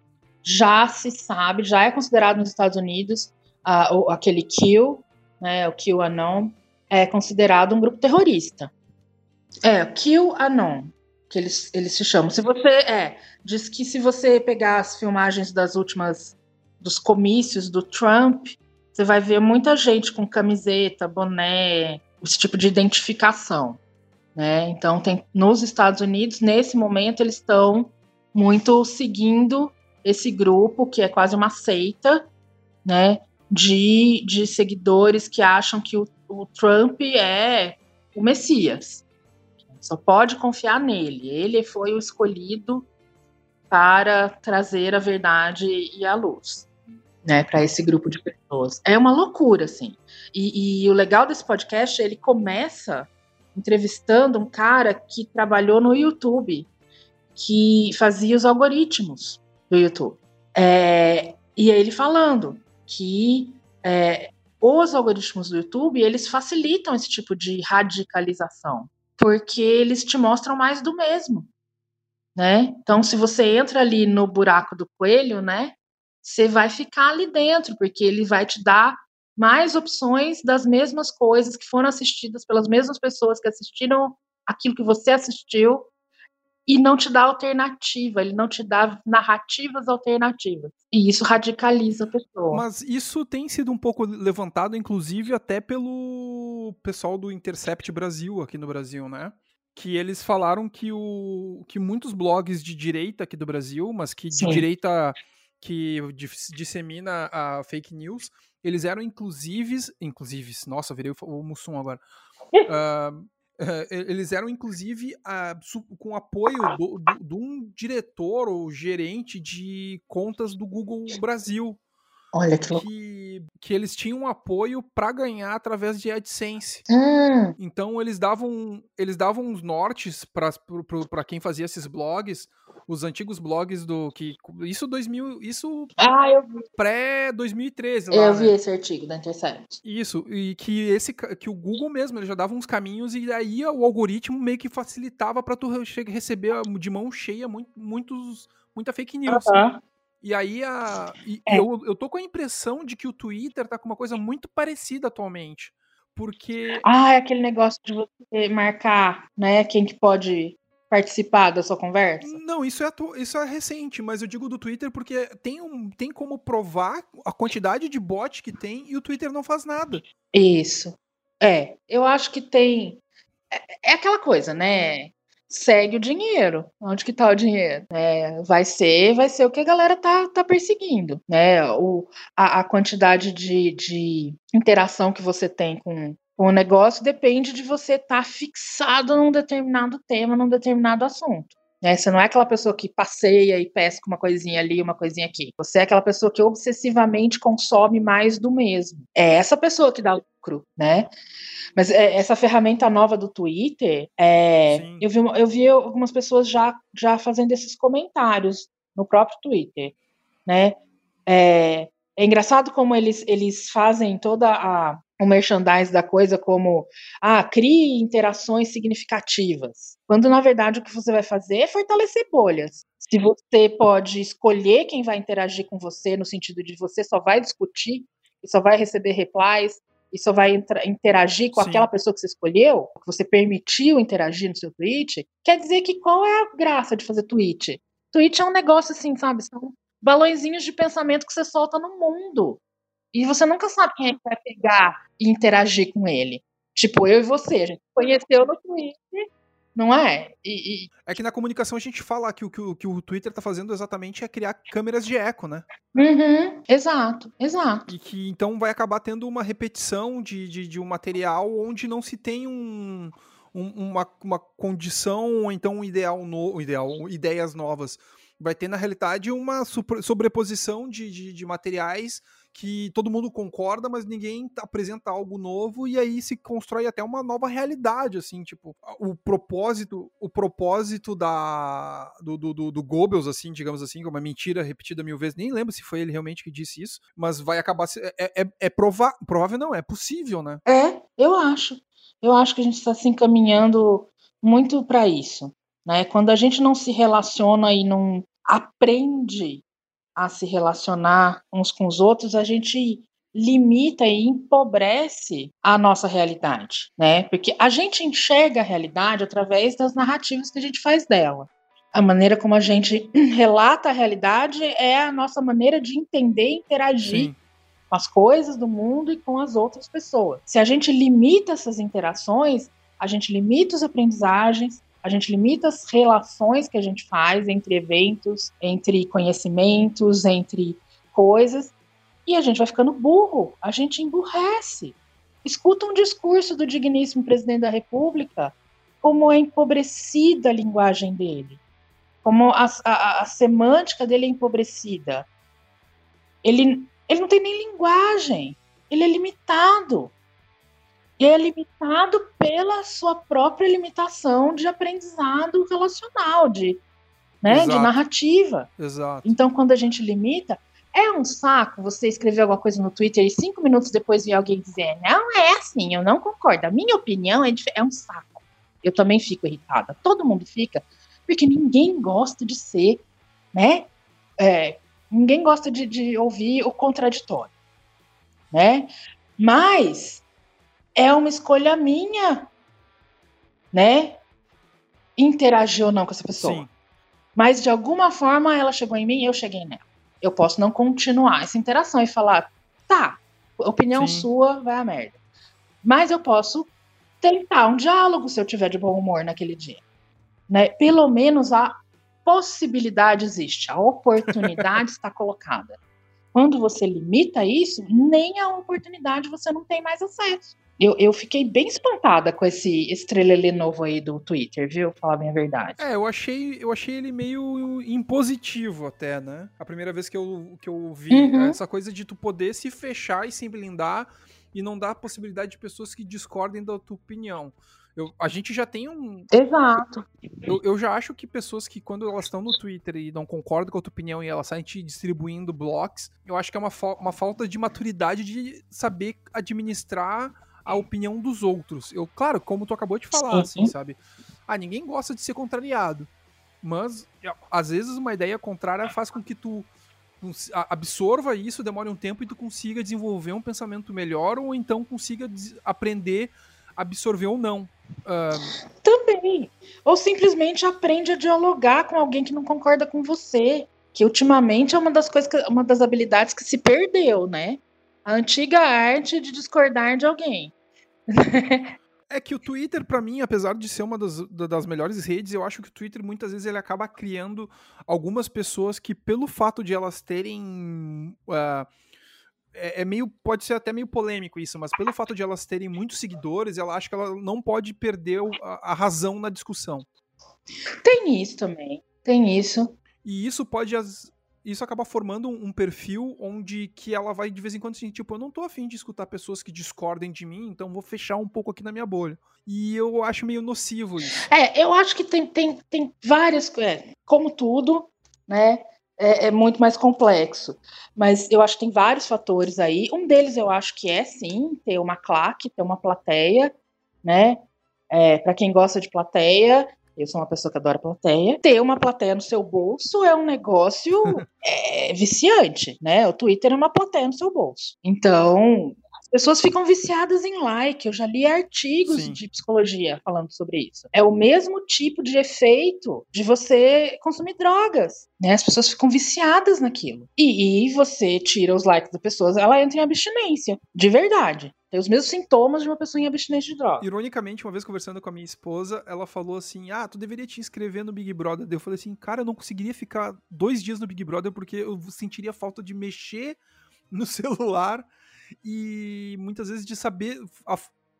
já se sabe, já é considerado nos Estados Unidos uh, aquele Kill, né, o Kill Anon, é considerado um grupo terrorista. É, Kill Anon, que eles, eles se chamam. Se você é, diz que se você pegar as filmagens das últimas dos comícios do Trump, você vai ver muita gente com camiseta, boné, esse tipo de identificação. Né? Então, tem, nos Estados Unidos, nesse momento, eles estão muito seguindo esse grupo, que é quase uma seita, né, de, de seguidores que acham que o, o Trump é o Messias. Só pode confiar nele. Ele foi o escolhido para trazer a verdade e a luz né, para esse grupo de pessoas. É uma loucura, assim. E, e, o legal desse podcast, ele começa entrevistando um cara que trabalhou no YouTube, que fazia os algoritmos do YouTube. É, e ele falando que é, os algoritmos do YouTube, eles facilitam esse tipo de radicalização. porque eles te mostram mais do mesmo, né? Então, se você entra ali no buraco do coelho, né, você vai ficar ali dentro, porque ele vai te dar mais opções das mesmas coisas que foram assistidas pelas mesmas pessoas que assistiram aquilo que você assistiu e não te dá alternativa, ele não te dá narrativas alternativas. E isso radicaliza a pessoa. Mas isso tem sido um pouco levantado, inclusive, até pelo pessoal do Intercept Brasil aqui no Brasil, né? Que eles falaram que, o, que muitos blogs de direita aqui do Brasil, mas que Sim. de direita que dissemina a fake news, eles eram inclusive, inclusive, nossa, virei o Mussum agora. <laughs> uh, eles eram, inclusive, com apoio de um diretor ou gerente de contas do Google Brasil. Olha que, que, que eles tinham apoio para ganhar através de AdSense. Hum. Então eles davam eles davam uns nortes para quem fazia esses blogs, os antigos blogs do que isso 2000, isso ah, eu vi. pré 2013 lá, Eu vi né? esse artigo da Intercept. Isso, e que esse que o Google mesmo, ele já dava uns caminhos e aí o algoritmo meio que facilitava para tu receber de mão cheia muito, muitos muita fake news. Uh -huh. E aí a, e é. eu, eu tô com a impressão de que o Twitter tá com uma coisa muito parecida atualmente. Porque. Ah, é aquele negócio de você marcar, né? Quem que pode participar da sua conversa? Não, isso é, isso é recente, mas eu digo do Twitter porque tem, um, tem como provar a quantidade de bot que tem e o Twitter não faz nada. Isso. É, eu acho que tem. É, é aquela coisa, né? Segue o dinheiro. Onde que tá o dinheiro? É, vai ser, vai ser o que a galera tá, tá perseguindo, né? O, a, a quantidade de, de interação que você tem com, o negócio depende de você estar tá fixado num determinado tema, num determinado assunto. Né? Você não é aquela pessoa que passeia e pesca uma coisinha ali, uma coisinha aqui. Você é aquela pessoa que obsessivamente consome mais do mesmo. É essa pessoa que dá lucro, né? Mas é, essa ferramenta nova do Twitter, é, eu, vi, eu vi algumas pessoas já, já fazendo esses comentários no próprio Twitter, né? É, é engraçado como eles, eles fazem toda a o merchandise da coisa como ah, crie interações significativas. Quando na verdade o que você vai fazer é fortalecer bolhas. Se você pode escolher quem vai interagir com você, no sentido de você só vai discutir e só vai receber replies e só vai interagir com Sim. aquela pessoa que você escolheu, que você permitiu interagir no seu tweet, quer dizer que qual é a graça de fazer tweet? Tweet é um negócio assim, sabe? São balõezinhos de pensamento que você solta no mundo. E você nunca sabe quem é que vai pegar e interagir com ele. Tipo, eu e você, a gente conheceu no Twitter, não é? E, e... É que na comunicação a gente fala que o que o, que o Twitter tá fazendo exatamente é criar câmeras de eco, né? Uhum, exato, exato. E que então vai acabar tendo uma repetição de, de, de um material onde não se tem um, um, uma, uma condição ou então um ideal novo, ideal, ideias novas. Vai ter, na realidade, uma sobreposição de, de, de materiais que todo mundo concorda, mas ninguém apresenta algo novo e aí se constrói até uma nova realidade, assim, tipo, o propósito, o propósito da do, do, do Goebbels, assim, digamos assim, é uma mentira repetida mil vezes, nem lembro se foi ele realmente que disse isso, mas vai acabar, é, é, é prova, provável não, é possível, né? É, eu acho. Eu acho que a gente está se encaminhando muito para isso, né? Quando a gente não se relaciona e não aprende a se relacionar uns com os outros, a gente limita e empobrece a nossa realidade, né? Porque a gente enxerga a realidade através das narrativas que a gente faz dela. A maneira como a gente <clears throat> relata a realidade é a nossa maneira de entender e interagir Sim. com as coisas do mundo e com as outras pessoas. Se a gente limita essas interações, a gente limita as aprendizagens, a gente limita as relações que a gente faz entre eventos, entre conhecimentos, entre coisas, e a gente vai ficando burro, a gente emburrece. Escuta um discurso do digníssimo presidente da República, como é empobrecida a linguagem dele, como a, a, a semântica dele é empobrecida. Ele, ele não tem nem linguagem, ele é limitado. E é limitado pela sua própria limitação de aprendizado relacional, de, né, de narrativa. Exato. Então, quando a gente limita, é um saco você escrever alguma coisa no Twitter e cinco minutos depois vir alguém dizer não é assim, eu não concordo, a minha opinião é, é um saco. Eu também fico irritada. Todo mundo fica, porque ninguém gosta de ser, né? É, ninguém gosta de, de ouvir o contraditório, né? Mas é uma escolha minha, né? Interagir ou não com essa pessoa. Sim. Mas de alguma forma ela chegou em mim e eu cheguei nela. Eu posso não continuar essa interação e falar, tá, opinião Sim. sua vai a merda. Mas eu posso tentar um diálogo se eu tiver de bom humor naquele dia. Né? Pelo menos a possibilidade existe, a oportunidade <laughs> está colocada. Quando você limita isso, nem a oportunidade você não tem mais acesso. Eu, eu fiquei bem espantada com esse estrelele novo aí do Twitter, viu? Falar bem a verdade. É, eu achei, eu achei ele meio impositivo até, né? A primeira vez que eu, que eu vi uhum. essa coisa de tu poder se fechar e se blindar e não dar a possibilidade de pessoas que discordem da tua opinião. Eu, a gente já tem um. Exato. Eu, eu já acho que pessoas que, quando elas estão no Twitter e não concordam com a tua opinião e elas saem te distribuindo blocos, eu acho que é uma, uma falta de maturidade de saber administrar a opinião dos outros. Eu, claro, como tu acabou de falar, assim, sabe? Ah, ninguém gosta de ser contrariado. Mas, às vezes, uma ideia contrária faz com que tu absorva isso, demore um tempo e tu consiga desenvolver um pensamento melhor ou então consiga aprender, absorver ou não. Uh... Também. Ou simplesmente aprende a dialogar com alguém que não concorda com você. Que ultimamente é uma das coisas, que, uma das habilidades que se perdeu, né? A antiga arte de discordar de alguém. É que o Twitter, para mim, apesar de ser uma das, das melhores redes, eu acho que o Twitter muitas vezes ele acaba criando algumas pessoas que, pelo fato de elas terem. Uh, é, é, meio. Pode ser até meio polêmico isso, mas pelo fato de elas terem muitos seguidores, ela acha que ela não pode perder a, a razão na discussão. Tem isso também. Tem isso. E isso pode, isso acaba formando um, perfil onde que ela vai de vez em quando assim, tipo, eu não tô afim de escutar pessoas que discordem de mim, então vou fechar um pouco aqui na minha bolha. E eu acho meio nocivo isso. É, eu acho que tem, tem, tem várias é, como tudo, né? É, é, muito mais complexo. Mas eu acho que tem vários fatores aí. Um deles eu acho que é sim ter uma claque, ter uma plateia, né? É, para quem gosta de plateia, eu sou uma pessoa que adora plateia. Ter uma plateia no seu bolso é um negócio <laughs> é, viciante, né? O Twitter é uma plateia no seu bolso. Então, as pessoas ficam viciadas em like. Eu já li artigos Sim. de psicologia falando sobre isso. É o mesmo tipo de efeito de você consumir drogas. Né? As pessoas ficam viciadas naquilo. E, e você tira os likes das pessoas, ela entra em abstinência. De verdade. Tem os mesmos sintomas de uma pessoa em abstinência de droga. Ironicamente, uma vez conversando com a minha esposa, ela falou assim: Ah, tu deveria te inscrever no Big Brother. Eu falei assim, cara, eu não conseguiria ficar dois dias no Big Brother porque eu sentiria falta de mexer <laughs> no celular e muitas vezes de saber a,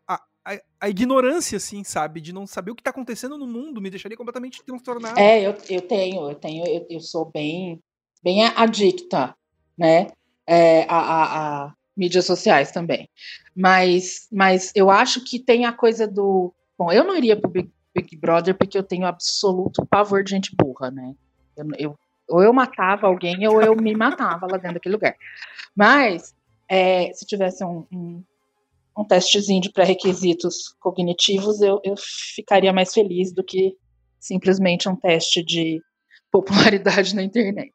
a, a, a, ignorância, assim, sabe? De não saber o que tá acontecendo no mundo me deixaria completamente transtornado. É, eu, eu tenho, eu tenho, eu, eu sou bem, bem adicta, né? É, a, a, a mídias sociais também. Mas, mas eu acho que tem a coisa do. Bom, eu não iria pro Big, Big Brother porque eu tenho absoluto pavor de gente burra, né? Eu, eu, ou eu matava alguém ou eu me matava lá dentro daquele lugar. Mas, é, se tivesse um, um, um testezinho de pré-requisitos cognitivos, eu, eu ficaria mais feliz do que simplesmente um teste de popularidade <laughs> na internet.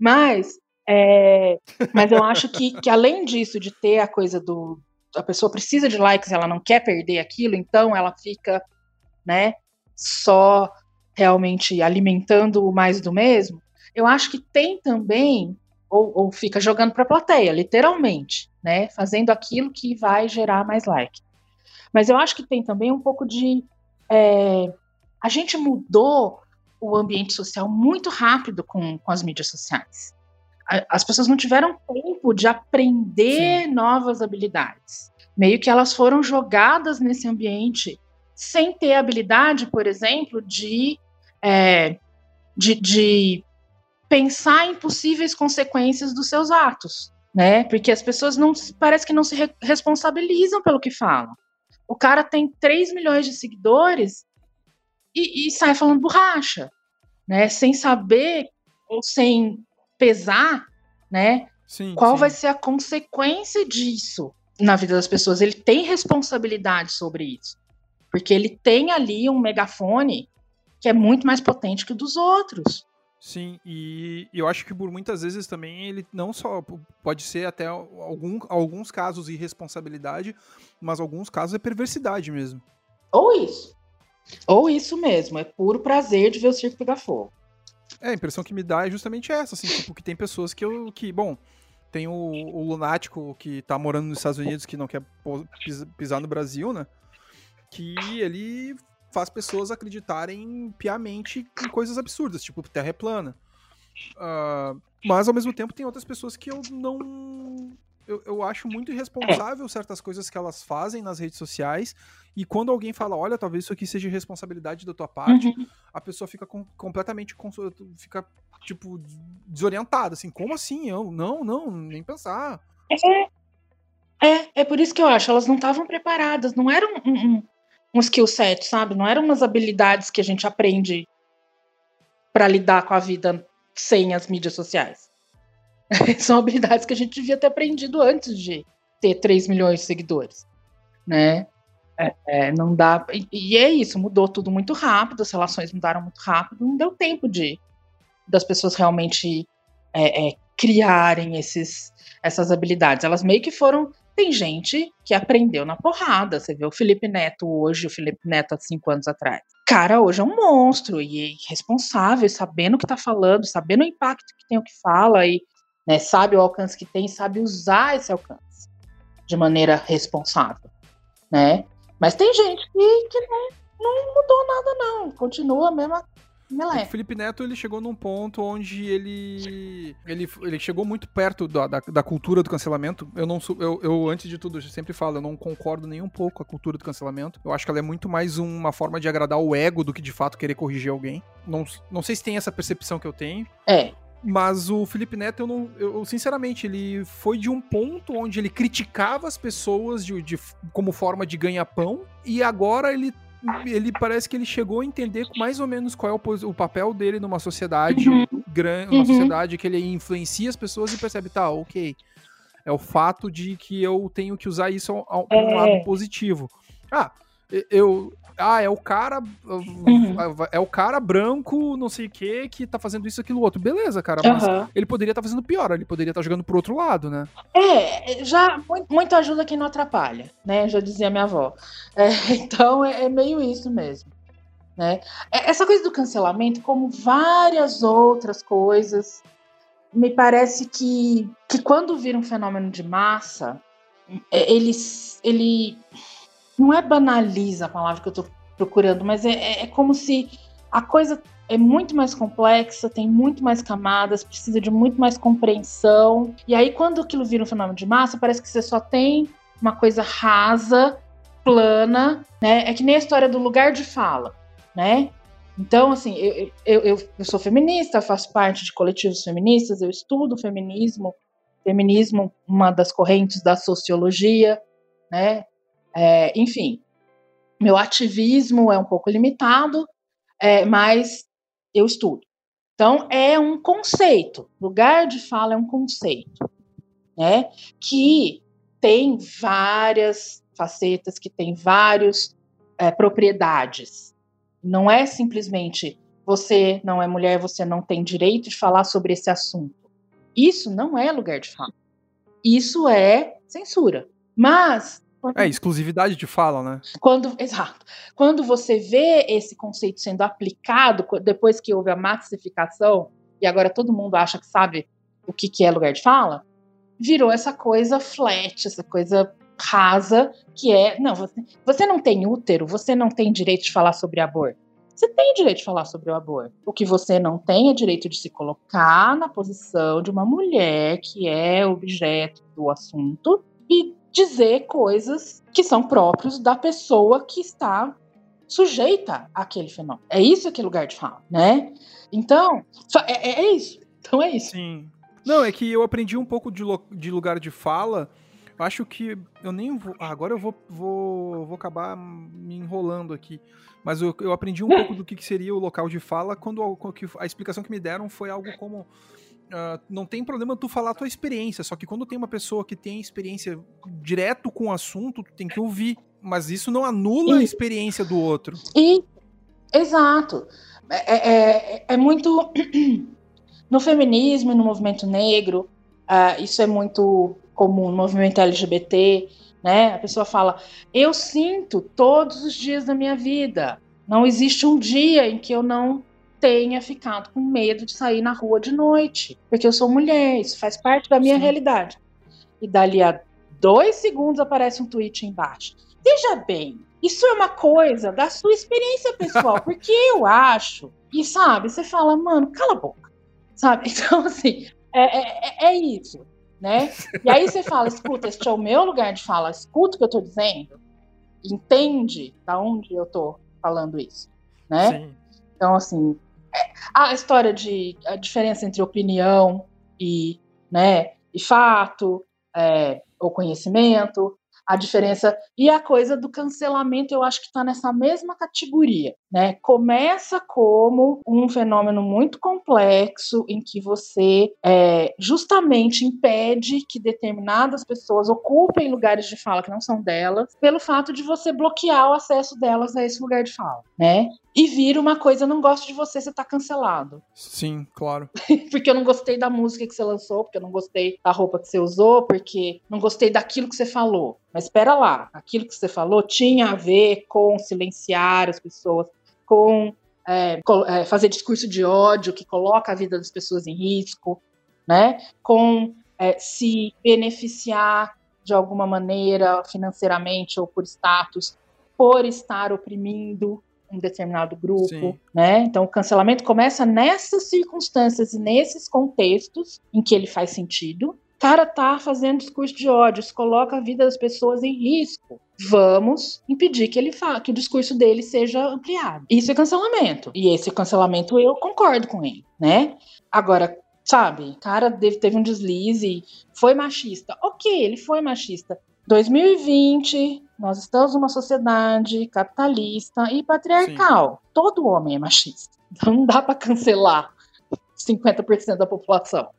Mas é, mas eu acho que, que além disso, de ter a coisa do. A pessoa precisa de likes, ela não quer perder aquilo, então ela fica, né, só realmente alimentando mais do mesmo. Eu acho que tem também, ou, ou fica jogando para a plateia, literalmente, né, fazendo aquilo que vai gerar mais like. Mas eu acho que tem também um pouco de. É, a gente mudou o ambiente social muito rápido com, com as mídias sociais as pessoas não tiveram tempo de aprender Sim. novas habilidades. Meio que elas foram jogadas nesse ambiente sem ter habilidade, por exemplo, de, é, de, de pensar em possíveis consequências dos seus atos, né? Porque as pessoas não parece que não se re responsabilizam pelo que falam. O cara tem 3 milhões de seguidores e, e sai falando borracha, né? Sem saber ou sem pesar, né? Sim, Qual sim. vai ser a consequência disso na vida das pessoas? Ele tem responsabilidade sobre isso. Porque ele tem ali um megafone que é muito mais potente que o dos outros. Sim, e eu acho que por muitas vezes também ele não só pode ser até algum, alguns casos irresponsabilidade, mas alguns casos é perversidade mesmo. Ou isso. Ou isso mesmo, é puro prazer de ver o circo pegar fogo. É, a impressão que me dá é justamente essa, assim, tipo, que tem pessoas que eu. que, bom, tem o, o lunático que tá morando nos Estados Unidos que não quer pisar no Brasil, né? Que ele faz pessoas acreditarem piamente em coisas absurdas, tipo Terra é plana. Uh, mas ao mesmo tempo tem outras pessoas que eu não. Eu, eu acho muito irresponsável certas coisas que elas fazem nas redes sociais. E quando alguém fala, olha, talvez isso aqui seja responsabilidade da tua parte, uhum. a pessoa fica com, completamente. fica, tipo, desorientada. Assim, como assim? Eu, não, não, nem pensar. É, é, é por isso que eu acho, elas não estavam preparadas, não era um, um, um skill set, sabe? Não eram umas habilidades que a gente aprende para lidar com a vida sem as mídias sociais. <laughs> São habilidades que a gente devia ter aprendido antes de ter 3 milhões de seguidores, né? É, é, não dá. E, e, é isso, mudou tudo muito rápido, as relações mudaram muito rápido, não deu tempo de das pessoas realmente é, é criarem esses, essas habilidades. Elas meio que foram tem gente que aprendeu na porrada. Você vê o Felipe Neto hoje, o Felipe Neto há cinco anos atrás. Cara, hoje é um monstro e é responsável, sabendo o que tá falando, sabendo o impacto que tem o que fala e né, sabe o alcance que tem, sabe usar esse alcance de maneira responsável, né? Mas tem gente que, que não, não mudou nada, não. Continua a mesma o Felipe Neto ele chegou num ponto onde ele ele, ele chegou muito perto da, da, da cultura do cancelamento. Eu não eu, eu antes de tudo eu sempre falo, eu não concordo nem um pouco com a cultura do cancelamento. Eu acho que ela é muito mais uma forma de agradar o ego do que de fato querer corrigir alguém. Não, não sei se tem essa percepção que eu tenho. É. Mas o Felipe Neto, eu não. Eu, sinceramente, ele foi de um ponto onde ele criticava as pessoas de, de como forma de ganha-pão, e agora ele ele parece que ele chegou a entender mais ou menos qual é o, o papel dele numa sociedade uhum. grande, uma uhum. sociedade que ele influencia as pessoas e percebe, tá, ok. É o fato de que eu tenho que usar isso a, um é. lado positivo. Ah, eu, ah, é o cara. Uhum. É o cara branco, não sei o que, que tá fazendo isso, aquilo, outro. Beleza, cara, mas uhum. ele poderia estar tá fazendo pior, ele poderia estar tá jogando pro outro lado, né? É, já muito ajuda quem não atrapalha, né? Já dizia minha avó. É, <laughs> então é, é, meio isso mesmo. Né? É, essa coisa do cancelamento, como várias outras coisas, me parece que, que quando vira um fenômeno de massa, é, ele, ele não é banaliza a palavra que eu estou procurando, mas é, é, é como se a coisa é muito mais complexa, tem muito mais camadas, precisa de muito mais compreensão. E aí, quando aquilo vira um fenômeno de massa, parece que você só tem uma coisa rasa, plana, né? É que nem a história do lugar de fala, né? Então, assim, eu, eu, eu, eu sou feminista, faço parte de coletivos feministas, eu estudo feminismo, feminismo, uma das correntes da sociologia, né? É, enfim, meu ativismo é um pouco limitado, é, mas eu estudo. Então, é um conceito. Lugar de fala é um conceito, né? Que tem várias facetas, que tem várias é, propriedades. Não é simplesmente você não é mulher, você não tem direito de falar sobre esse assunto. Isso não é lugar de fala. Isso é censura. Mas é, exclusividade de fala, né? Quando, exato. Quando você vê esse conceito sendo aplicado, depois que houve a massificação, e agora todo mundo acha que sabe o que, que é lugar de fala, virou essa coisa flat, essa coisa rasa, que é, não, você, você não tem útero, você não tem direito de falar sobre aborto. Você tem direito de falar sobre o aborto. O que você não tem é direito de se colocar na posição de uma mulher que é objeto do assunto e dizer coisas que são próprios da pessoa que está sujeita àquele fenômeno. É isso que é lugar de fala, né? Então, é, é, é isso. Então é isso. Sim. Não, é que eu aprendi um pouco de, de lugar de fala. Acho que eu nem vou. Ah, agora eu vou, vou, vou acabar me enrolando aqui. Mas eu, eu aprendi um <laughs> pouco do que, que seria o local de fala quando a, a explicação que me deram foi algo como Uh, não tem problema tu falar a tua experiência, só que quando tem uma pessoa que tem experiência direto com o assunto, tu tem que ouvir. mas isso não anula e... a experiência do outro. E, exato. É, é, é, é muito. <clears throat> No feminismo no movimento negro, uh, isso é muito comum no movimento LGBT, né? A pessoa fala: Eu sinto todos os dias da minha vida. Não existe um dia em que eu não tenha ficado com medo de sair na rua de noite, porque eu sou mulher, isso faz parte da minha Sim. realidade. E dali a dois segundos aparece um tweet embaixo. Veja bem, isso é uma coisa da sua experiência pessoal, <laughs> porque eu acho, e sabe, você fala, mano, cala a boca, sabe? <laughs> Então, assim, é, é, é isso, né? E aí você fala, escuta, este é o meu lugar de fala, escuta o que eu tô dizendo, entende da onde eu tô falando isso, né? Sim. Então, assim, é, a história de a diferença entre opinião e, né, e fato, é, ou conhecimento, a diferença e a coisa do cancelamento eu acho que está nessa mesma categoria, né? Começa como um fenômeno muito complexo em que você é, justamente impede que determinadas pessoas ocupem lugares de fala que não são delas, pelo fato de você bloquear o acesso delas a esse lugar de fala, né? E vira uma coisa, eu não gosto de você, você tá cancelado. Sim, claro. <laughs> porque eu não gostei da música que você lançou, porque eu não gostei da roupa que você usou, porque não gostei daquilo que você falou. Mas espera lá, aquilo que você falou tinha a ver com silenciar as pessoas, com é, é, fazer discurso de ódio que coloca a vida das pessoas em risco, né? Com é, se beneficiar de alguma maneira, financeiramente ou por status, por estar oprimindo um determinado grupo, Sim. né? Então o cancelamento começa nessas circunstâncias e nesses contextos em que ele faz sentido. O cara tá fazendo discurso de ódio, isso coloca a vida das pessoas em risco. Vamos impedir que ele fa que o discurso dele seja ampliado. Isso é cancelamento. E esse cancelamento eu concordo com ele, né? Agora, sabe, cara teve um deslize, foi machista. Ok, ele foi machista. 2020, nós estamos numa sociedade capitalista e patriarcal. Sim. Todo homem é machista. <laughs> Então não dá para cancelar 50% da população.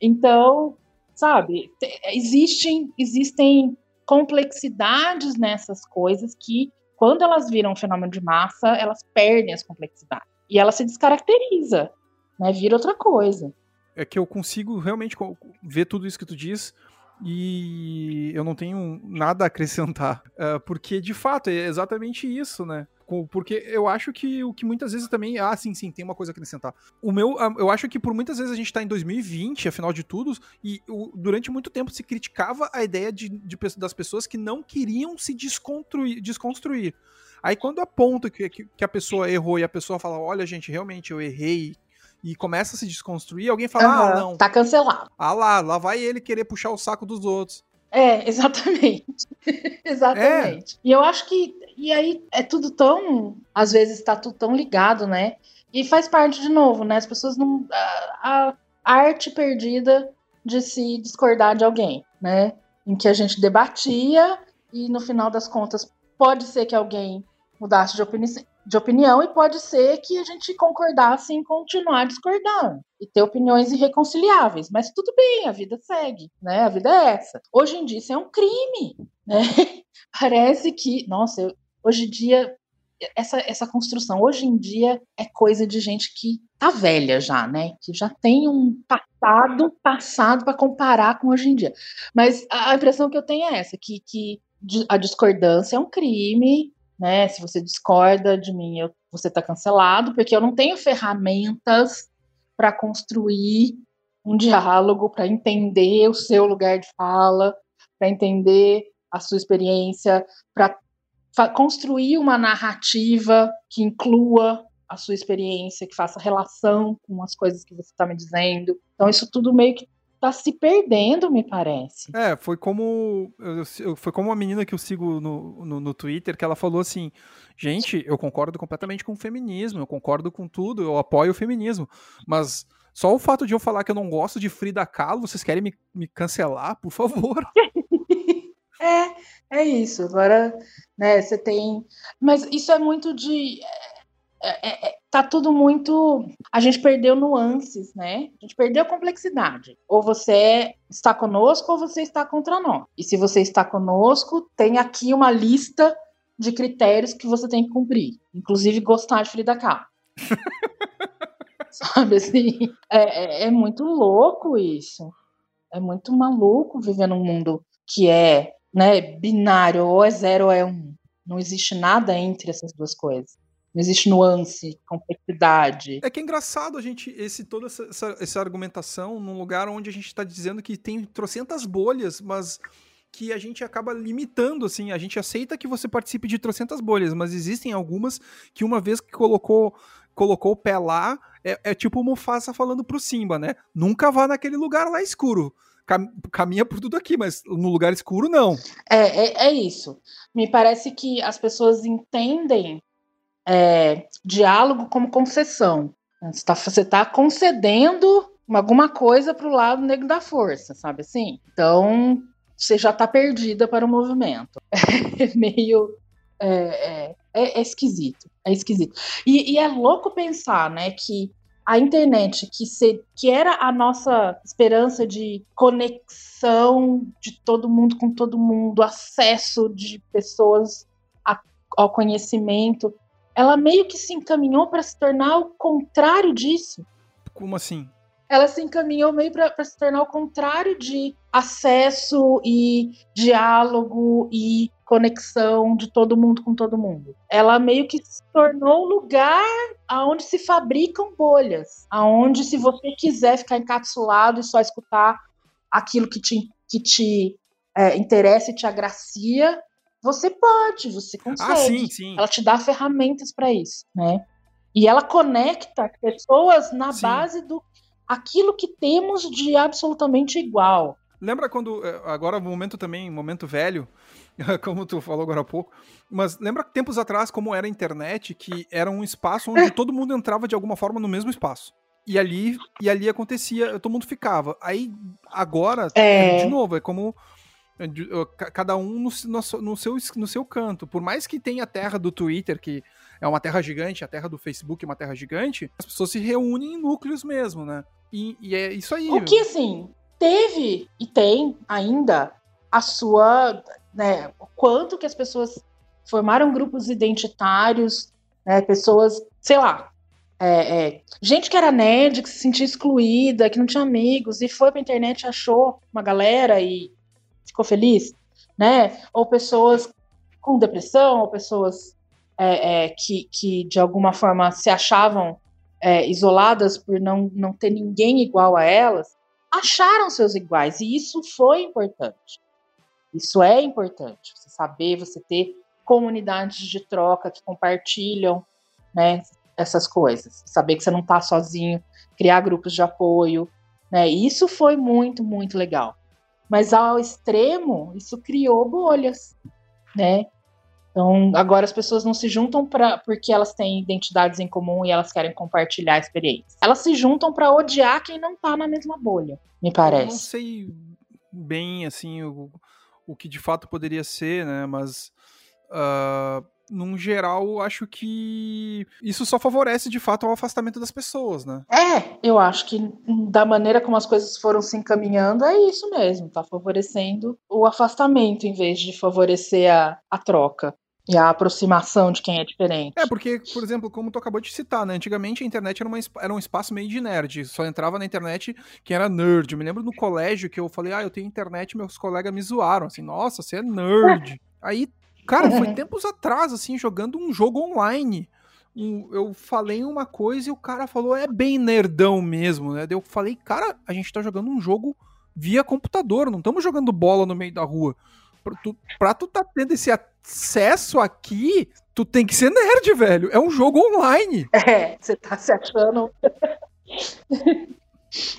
Então, sabe, existem, existem complexidades nessas coisas que, quando elas viram um fenômeno de massa, elas perdem as complexidades. E ela se descaracteriza, né? Vira outra coisa. É que eu consigo realmente ver tudo isso que tu diz e eu não tenho nada a acrescentar, uh, <laughs> porque de fato é exatamente isso, né? Porque eu acho que o que muitas vezes também. Ah, sim, sim, tem uma coisa a acrescentar. O meu. Ah, eu acho que por muitas vezes a gente tá em 2020, afinal de tudo, e durante muito tempo se criticava a ideia de, de, das pessoas que não queriam se desconstruir. desconstruir. Aí quando aponta que, que, a pessoa errou e a pessoa fala: olha, gente, realmente eu errei, e começa a se desconstruir, alguém fala, uhum, ah, não. Tá cancelado. Ah lá, lá vai ele querer puxar o saco dos outros. É, <laughs> exatamente. <laughs> exatamente. É. E eu acho que. E aí é tudo tão. Às vezes tá tudo tão ligado, né? E faz parte de novo, né? As pessoas não. A, a arte perdida de se discordar de alguém, né? Em que a gente debatia e no final das contas pode ser que alguém mudasse de opinião, de opinião e pode ser que a gente concordasse em continuar discordando e ter opiniões irreconciliáveis, mas tudo bem, a vida segue, né? A vida é essa. Hoje em dia isso é um crime, né? <laughs> Parece que, nossa, eu, hoje em dia essa, essa construção hoje em dia é coisa de gente que tá velha já, né? Que já tem um passado passado para comparar com hoje em dia. Mas a impressão que eu tenho é essa, que, que a discordância é um crime, né? Se você discorda de mim, eu, você está cancelado, porque eu não tenho ferramentas para construir um diálogo, para entender o seu lugar de fala, para entender a sua experiência, para construir uma narrativa que inclua a sua experiência, que faça relação com as coisas que você está me dizendo. Então, isso tudo meio que tá se perdendo, me parece. É, foi como. Foi como uma menina que eu sigo no, no, no, Twitter, que ela falou assim: gente, eu concordo completamente com o feminismo, eu concordo com tudo, eu apoio o feminismo. Mas só o fato de eu falar que eu não gosto de Frida Kahlo, vocês querem me, me cancelar, por favor? <laughs> é, é isso. Agora, né, você tem. Mas isso é muito de. É, é, é, tá tudo muito. A gente perdeu nuances, né? A gente perdeu complexidade. Ou você está conosco ou você está contra nós. E se você está conosco, tem aqui uma lista de critérios que você tem que cumprir. Inclusive gostar de Frida Kahlo. <laughs> Sabe assim? É, é, é muito louco isso. É muito maluco viver num mundo que é né, binário, ou é zero ou é um. Não existe nada entre essas duas coisas. Não existe nuance, complexidade. É que é engraçado a gente, esse, toda essa, essa, essa argumentação num lugar onde a gente está dizendo que tem trocentas bolhas, mas que a gente acaba limitando, assim, a gente aceita que você participe de trocentas bolhas, mas existem algumas que uma vez que colocou colocou o pé lá, é, é tipo o Mufasa falando pro Simba, né? Nunca vá naquele lugar lá escuro. Caminha por tudo aqui, mas no lugar escuro não. É, é, é isso. Me parece que as pessoas entendem é, diálogo como concessão. Você está tá concedendo alguma coisa para o lado negro da força, sabe assim? Então, você já está perdida para o movimento. <laughs> É meio. É, é, é, é, esquisito. É esquisito. E, e, é louco pensar, né, que a internet, que, se, que era a nossa esperança de conexão de todo mundo com todo mundo, acesso de pessoas a, ao conhecimento, ela meio que se encaminhou para se tornar o contrário disso. Como assim? Ela se encaminhou meio para se tornar o contrário de acesso e diálogo e conexão de todo mundo com todo mundo. Ela meio que se tornou um lugar aonde se fabricam bolhas, aonde se você quiser ficar encapsulado e só escutar aquilo que te, que te é, interessa e te agracia, você pode, você ah, consegue. Ah, sim, sim. Ela te dá ferramentas para isso, né? E ela conecta pessoas na sim. base do aquilo que temos de absolutamente igual. Lembra quando eh, agora momento também, momento velho, <laughs> como tu falou agora há pouco, mas lembra tempos atrás como era a internet, que era um espaço onde <laughs> todo mundo entrava de alguma forma no mesmo espaço. E ali, e ali acontecia, todo mundo ficava. Aí agora, é. de novo, é como cada um no, no, no, seu, no seu canto. Por mais que tenha a terra do Twitter, que é uma terra gigante, a terra do Facebook é uma terra gigante, as pessoas se reúnem em núcleos mesmo, né? E, e é isso aí. O que, assim, teve e tem ainda a sua. Né, o quanto que as pessoas formaram grupos identitários, né, pessoas, sei lá, é, é, gente que era nerd, que se sentia excluída, que não tinha amigos, e foi pra internet, achou uma galera e ficou feliz, né? Ou pessoas com depressão, ou pessoas é, é, que, que de alguma forma se achavam é, isoladas por não, não ter ninguém igual a elas, acharam seus iguais. E isso foi importante. Isso é importante. Você saber, você ter comunidades de troca que compartilham né, essas coisas. Saber que você não está sozinho, criar grupos de apoio. Né, isso foi muito, muito legal. Mas ao extremo, isso criou bolhas, né? Então, agora as pessoas não se juntam para porque elas têm identidades em comum e elas querem compartilhar experiências. Elas se juntam para odiar quem não tá na mesma bolha, me parece. Eu não sei bem assim o, o que de fato poderia ser, né? Mas uh, num geral, acho que isso só favorece de fato o afastamento das pessoas, né? É, eu acho que da maneira como as coisas foram se encaminhando, é isso mesmo, tá favorecendo o afastamento em vez de favorecer a, a troca. E a aproximação de quem é diferente. É, porque, por exemplo, como tu acabou de citar, né? Antigamente a internet era, uma, era um espaço meio de nerd. Só entrava na internet quem era nerd. Eu me lembro no colégio que eu falei, ah, eu tenho internet, meus colegas me zoaram. Assim, nossa, você é nerd. Aí Cara, foi tempos atrás, assim, jogando um jogo online. Um, eu falei uma coisa e o cara falou, é bem nerdão mesmo, né? Daí eu falei, cara, a gente tá jogando um jogo via computador, não estamos jogando bola no meio da rua. Pra tu, pra tu tá tendo esse acesso aqui, tu tem que ser nerd, velho. É um jogo online. É, você tá se achando. <laughs>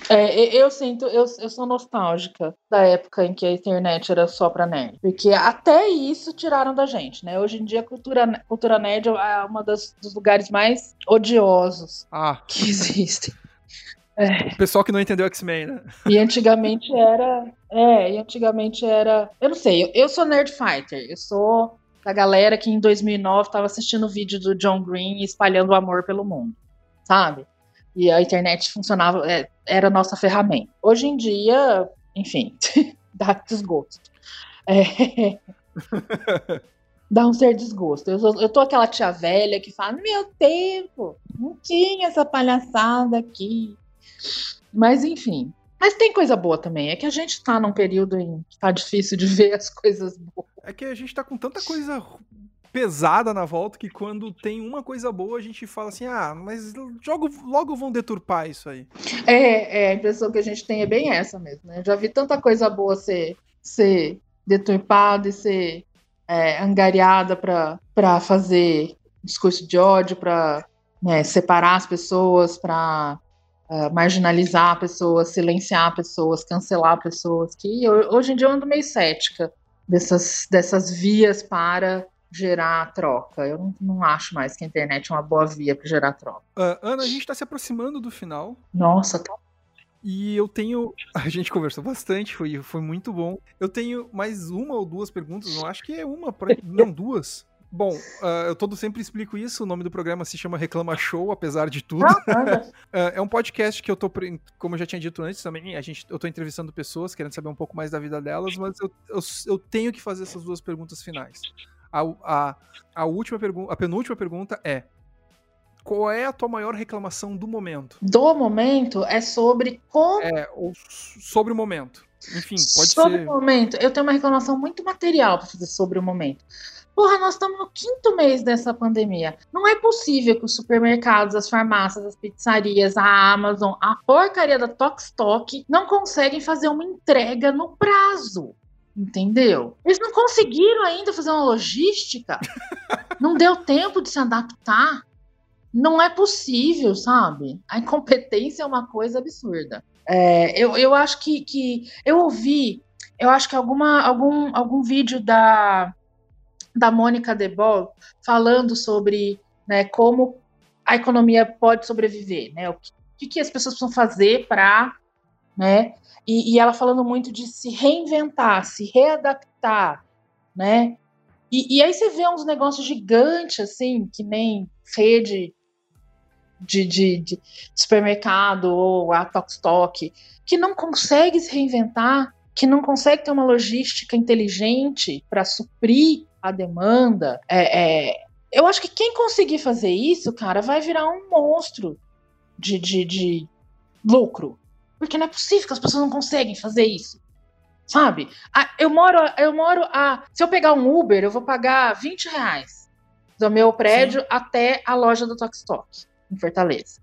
É, eu sinto, eu, eu sou nostálgica da época em que a internet era só pra nerd. Porque até isso tiraram da gente, né? Hoje em dia a cultura, cultura nerd é uma das, dos lugares mais odiosos ah. que <laughs> existem. É. O pessoal que não entendeu X-Men, né? E antigamente era. É, e antigamente era. Eu não sei, eu, eu sou nerd fighter. Eu sou da galera que em 2009 estava assistindo o vídeo do John Green espalhando o amor pelo mundo, sabe? E a internet funcionava, é, era a nossa ferramenta. Hoje em dia, enfim, <laughs> dá desgosto. É... <laughs> dá um ser desgosto. Eu, sou, eu tô aquela tia velha que fala: Meu tempo, não tinha essa palhaçada aqui. Mas enfim. Mas tem coisa boa também. É que a gente tá num período em que tá difícil de <laughs> ver as coisas boas. É que a gente tá com tanta coisa pesada na volta que quando tem uma coisa boa a gente fala assim: ah, mas logo, logo vão deturpar isso aí. É, é, a impressão que a gente tem é bem essa mesmo, né? Eu já vi tanta coisa boa ser, ser deturpada e ser é, angariada para fazer discurso de ódio, para né, separar as pessoas, para uh, é, marginalizar pessoas, silenciar pessoas, cancelar pessoas, que hoje em dia eu ando meio cética dessas, dessas vias para gerar troca. Eu não, não, acho mais que a internet é uma boa via para gerar troca. Uh, Ana, a gente está se aproximando do final. Nossa, tá e eu tenho. <laughs> A gente conversou bastante, foi, foi muito bom. Eu tenho mais uma ou duas perguntas, eu acho que é uma, <laughs> não duas. Bom, uh, eu todo sempre explico isso. O nome do programa se chama Reclama Show, apesar de tudo. uh, <laughs> é um podcast que eu tô, como eu já tinha dito antes também, a gente, eu tô entrevistando pessoas, querendo saber um pouco mais da vida delas, mas eu, eu, eu tenho que fazer essas duas perguntas finais. A, a, a última pergunta, a penúltima pergunta é: qual é a tua maior reclamação do momento? Do momento é sobre como. É, ou sobre o momento. Enfim, pode sobre ser. Sobre o momento. Eu tenho uma reclamação muito material para fazer sobre o momento. Porra, nós estamos no quinto mês dessa pandemia. Não é possível que os supermercados, as farmácias, as pizzarias, a Amazon, a porcaria da Tokstok não conseguem fazer uma entrega no prazo. Entendeu? Eles não conseguiram ainda fazer uma logística. <laughs> não deu tempo de se adaptar não é possível, sabe? A incompetência é uma coisa absurda. É, eu, eu acho que, que eu ouvi, eu acho que alguma, algum, algum vídeo da, da Mônica Debol falando sobre né, como a economia pode sobreviver, né? O que, que as pessoas precisam fazer para, né? E, e, ela falando muito de se reinventar, se readaptar, né? E, e aí você vê uns negócios gigantes, assim, que nem rede de, de, de supermercado ou a Tokstok, que não consegue se reinventar, que não consegue ter uma logística inteligente para suprir a demanda. É, é, eu acho que quem conseguir fazer isso, cara, vai virar um monstro de, de, de lucro. Porque não é possível que as pessoas não conseguem fazer isso. Sabe? Eu moro, eu moro a. Se eu pegar um Uber, eu vou pagar 20 reais do meu prédio Sim. até a loja do Tokstok em Fortaleza.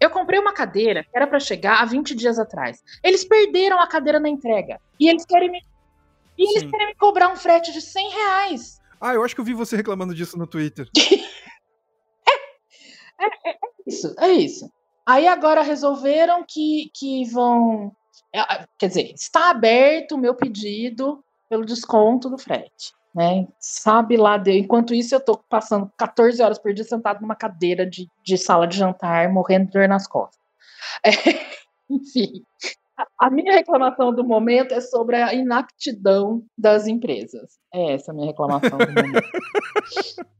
Eu comprei uma cadeira que era para chegar há 20 dias atrás. Eles perderam a cadeira na entrega. E eles querem me, e eles querem me cobrar um frete de 100 reais. Ah, eu acho que eu vi você reclamando disso no Twitter. <laughs> é, é, é, isso, é isso. Aí agora resolveram que, que vão. É, quer dizer, está aberto o meu pedido pelo desconto do frete né? Sabe lá, de... enquanto isso eu tô passando 14 horas por dia sentado numa cadeira de, de sala de jantar, morrendo de dor nas costas. <laughs> É, enfim, a minha reclamação do momento é sobre a inaptidão das empresas. É essa a minha reclamação do momento. <laughs>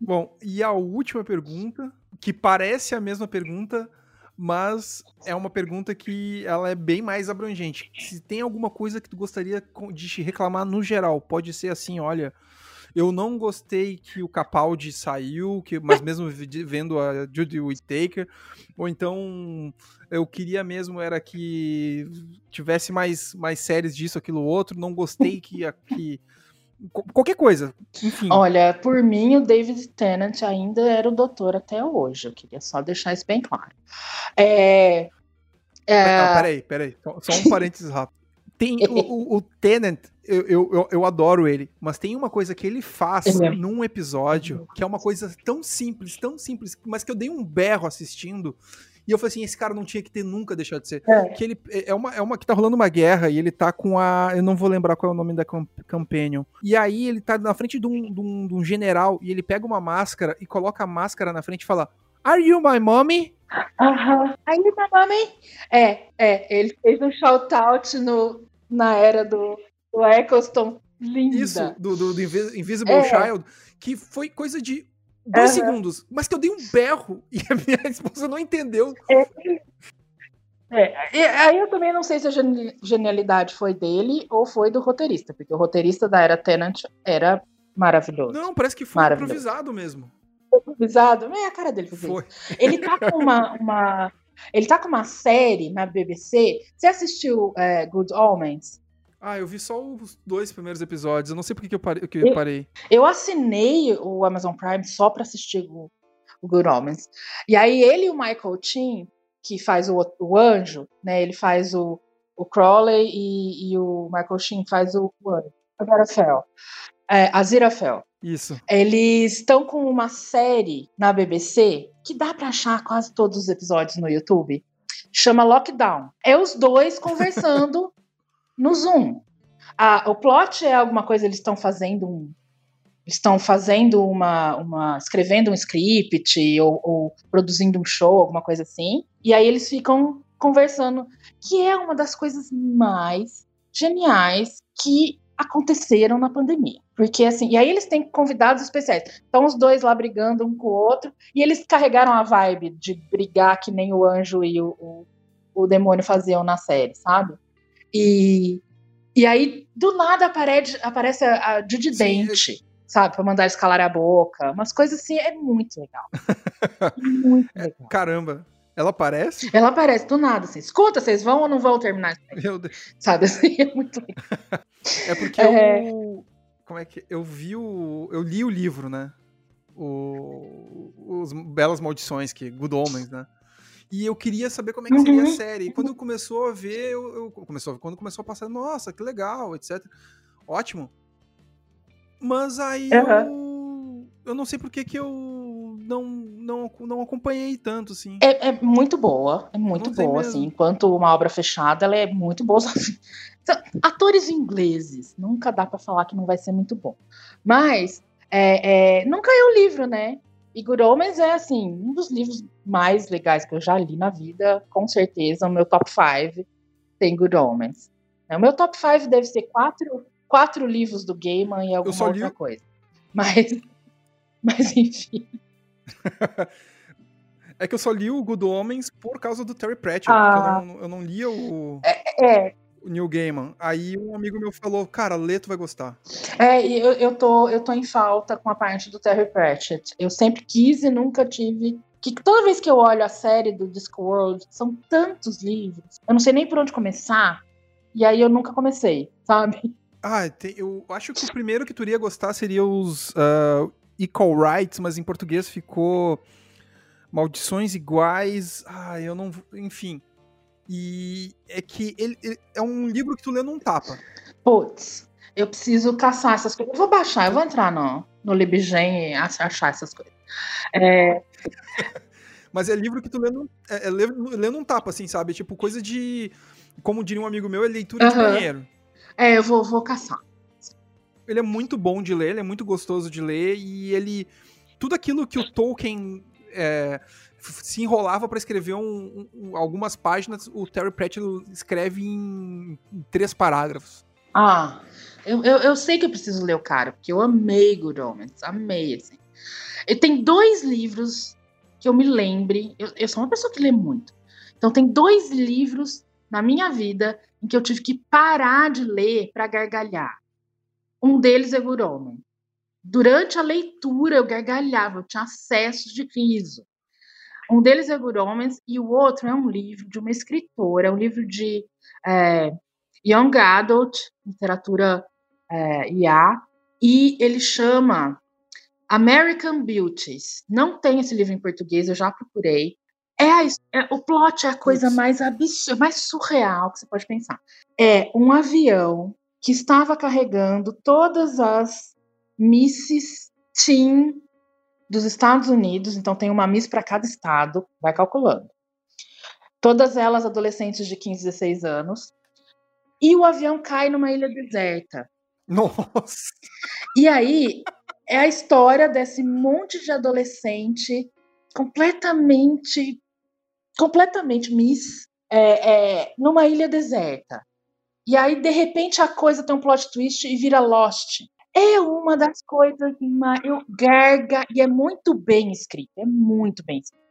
Bom, e a última pergunta, que parece a mesma pergunta, mas é uma pergunta que ela é bem mais abrangente. Se tem alguma coisa que tu gostaria de reclamar no geral, pode ser assim, olha, eu não gostei que o Capaldi saiu, que, mas <laughs> mesmo vendo a Judy Whittaker, ou então eu queria mesmo era que tivesse mais, mais séries disso, aquilo, outro, não gostei que, que qualquer coisa. Enfim. Olha, por mim, o David Tennant ainda era o doutor até hoje. Eu queria só deixar isso bem claro. É. é... Não, peraí, peraí. Só um <laughs> parênteses rápido. Tem o, o, o Tennant, eu, eu, eu, adoro ele, mas tem uma coisa que ele faz é num episódio que é uma coisa tão simples, tão simples, mas que eu dei um berro assistindo e eu falei assim, esse cara não tinha que ter nunca deixado de ser. É. Que ele é, é uma, é uma que tá rolando uma guerra e ele tá com a. Eu não vou lembrar qual é o nome da Companion. E aí ele tá na frente de um, de um, de um general e ele pega uma máscara e coloca a máscara na frente e fala: Are you my mommy? Aham. Uh -huh. Are you my mommy? É, é. Ele fez um shout-out no, na era do, do Eccleston linda. Isso, do, do, do Invisible é. Child, que foi coisa de dois uhum. segundos, mas que eu dei um berro e a minha <laughs> esposa não entendeu. É. É, aí eu também não sei se a genialidade foi dele ou foi do roteirista, porque o roteirista da Era Tenant era maravilhoso. Não, parece que foi improvisado mesmo. Improvisado? É a cara dele foi. Ele tá com uma, uma, ele tá com uma série na BBC. Você assistiu é, Good Omens? Ah, eu vi só os dois primeiros episódios. Eu não sei por que eu parei. Que eu, parei. eu assinei o Amazon Prime só pra assistir o, o Good Omens. E aí ele e o Michael Chin, que faz o, o anjo, né? Ele faz o, o Crowley e, e o Michael Chin faz o, o anjo. Aziraphale. É, Aziraphale. Isso. Eles estão com uma série na BBC que dá para achar quase todos os episódios no YouTube. Chama Lockdown. É os dois conversando <laughs> no Zoom. Ah, o plot é alguma coisa, eles estão fazendo um. Estão fazendo uma, uma. escrevendo um script ou, ou produzindo um show, alguma coisa assim. E aí eles ficam conversando, que é uma das coisas mais geniais que aconteceram na pandemia. Porque assim, e aí eles têm convidados especiais. Estão os dois lá brigando um com o outro, e eles carregaram a vibe de brigar que nem o anjo e o, o, o demônio faziam na série, sabe? E, e aí, do nada, aparece, aparece a, a Judy Dente, sabe? Pra mandar escalar a boca. Umas coisas assim, é muito legal. <laughs> muito é, legal. Caramba. Ela aparece? Ela aparece do nada, assim. Escuta, vocês vão ou não vão terminar Meu Deus. Sabe assim? É muito legal. <laughs> É porque é... eu. Como é que. Eu vi o. Eu li o livro, né? O, os Belas Maldições, que Good Omens, né? E eu queria saber como é que seria uhum. a série. E quando começou a ver, eu, eu, começou, quando começou a passar, nossa, que legal, etc. Ótimo. Mas aí uhum. eu, eu não sei por que que eu não, não, não acompanhei tanto, assim. É, é muito boa, é muito boa, assim. Enquanto uma obra fechada, ela é muito boa. <laughs> Então, atores ingleses, nunca dá para falar que não vai ser muito bom. Mas é, é, nunca é o livro, né? E Good Omens é, assim, um dos livros mais legais que eu já li na vida, com certeza. O meu top 5 tem Good Omens. O meu top 5 deve ser quatro, quatro livros do Gaiman e alguma outra li... coisa. Mas, <laughs> mas enfim. <laughs> é que eu só li o Good Omens por causa do Terry Pratchett, ah, eu, não, eu não lia o... É, é, o Neil Gaiman. Aí um amigo meu falou, cara, lê, tu vai gostar. É, eu, eu, tô, eu tô em falta com a parte do Terry Pratchett. Eu sempre quis e nunca tive. Que toda vez que eu olho a série do Discworld, são tantos livros. Eu não sei nem por onde começar. E aí eu nunca comecei, <laughs> sabe? Ah, tem, eu acho que o primeiro que tu iria gostar seria os uh, Equal Rights, mas em português ficou Maldições Iguais. Ah, eu não. Enfim. E é que ele, ele, é um livro que tu lê num tapa. Putz, eu preciso caçar essas coisas. Eu vou baixar, eu vou entrar no, no Libgen e achar essas coisas. É... <laughs> Mas é livro que tu lê num, é, é lê, lê num tapa, assim, sabe? Tipo, coisa de. Como diria um amigo meu, é leitura uhum. de banheiro. É, eu vou, vou caçar. Ele é muito bom de ler, ele é muito gostoso de ler, e ele. Tudo aquilo que o Tolkien. É, se enrolava para escrever um, um, algumas páginas, o Terry Pratchett escreve em, em três parágrafos. Ah, eu, eu, eu, sei que eu preciso ler o cara, porque eu amei Good Omens, amei, assim. Eu tenho dois livros que eu me lembre, eu, eu sou uma pessoa que lê muito, então tem dois livros na minha vida em que eu tive que parar de ler para gargalhar. Um deles é Good Omens. Durante a leitura eu gargalhava, eu tinha acessos de riso. Um deles é Good Omens e o outro é um livro de uma escritora, um livro de é, Young Adult, literatura é, IA, e ele chama American Beauties. Não tem esse livro em português, eu já procurei. É, a, é o plot é a coisa mais absurda, mais surreal que você pode pensar. É um avião que estava carregando todas as Misses Teen dos Estados Unidos, então tem uma Miss para cada estado, vai calculando. Todas elas adolescentes de 15, 16 anos. E o avião cai numa ilha deserta. Nossa! E aí é a história desse monte de adolescente completamente, completamente Miss é, é, numa ilha deserta. E aí, de repente, a coisa tem um plot twist e vira Lost. É uma das coisas que eu garga e é muito bem escrito, é muito bem escrito.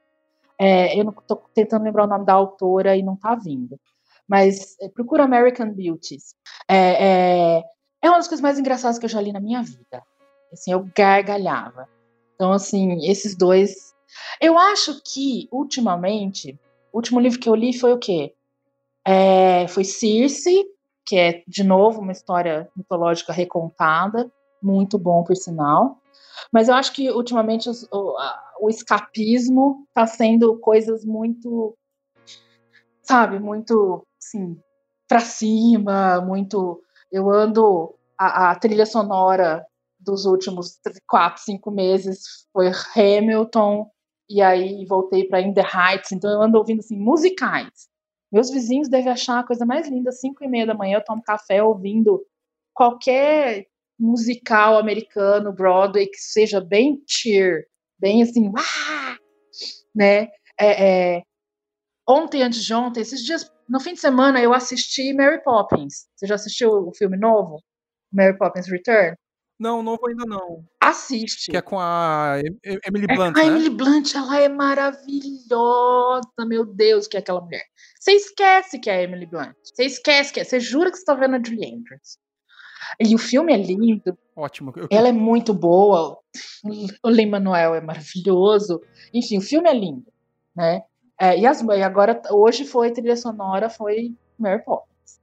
É, eu não tô tentando lembrar o nome da autora e não tá vindo. Mas é, procura American Beauties. É, é, é uma das coisas mais engraçadas que eu já li na minha vida. Assim, eu gargalhava. Então, assim, esses dois. Eu acho que, ultimamente, o último livro que eu li foi o quê? É, foi Circe, que é, de novo, uma história mitológica recontada, muito bom, por sinal. Mas eu acho que, ultimamente, os, o, a, o escapismo está sendo coisas muito, sabe, muito, assim, pra cima, muito. Eu ando. A, a trilha sonora dos últimos quatro, cinco meses foi Hamilton, e aí voltei para In the Heights, então eu ando ouvindo assim, musicais. Meus vizinhos devem achar a coisa mais linda, cinco e meia da manhã eu tomo café ouvindo qualquer musical americano, Broadway, que seja bem cheer, bem assim, uá, né? É, é, ontem, antes de ontem, esses dias, no fim de semana, eu assisti Mary Poppins. Você já assistiu o filme novo? Mary Poppins Return? Não, novo ainda não. Assiste. Que é com a Emily é, Blunt, é, a né? Emily Blunt, ela é maravilhosa, meu Deus, que é aquela mulher. Você esquece que é a Emily Blunt. Você esquece que é. Você jura que você tá vendo a Julie Andrews. E o filme é lindo. Ótimo. Eu... Ela é muito boa. O Lin Manuel é maravilhoso. Enfim, o filme é lindo, né? É, e, as, e agora, hoje foi trilha sonora, foi Mary Poppins.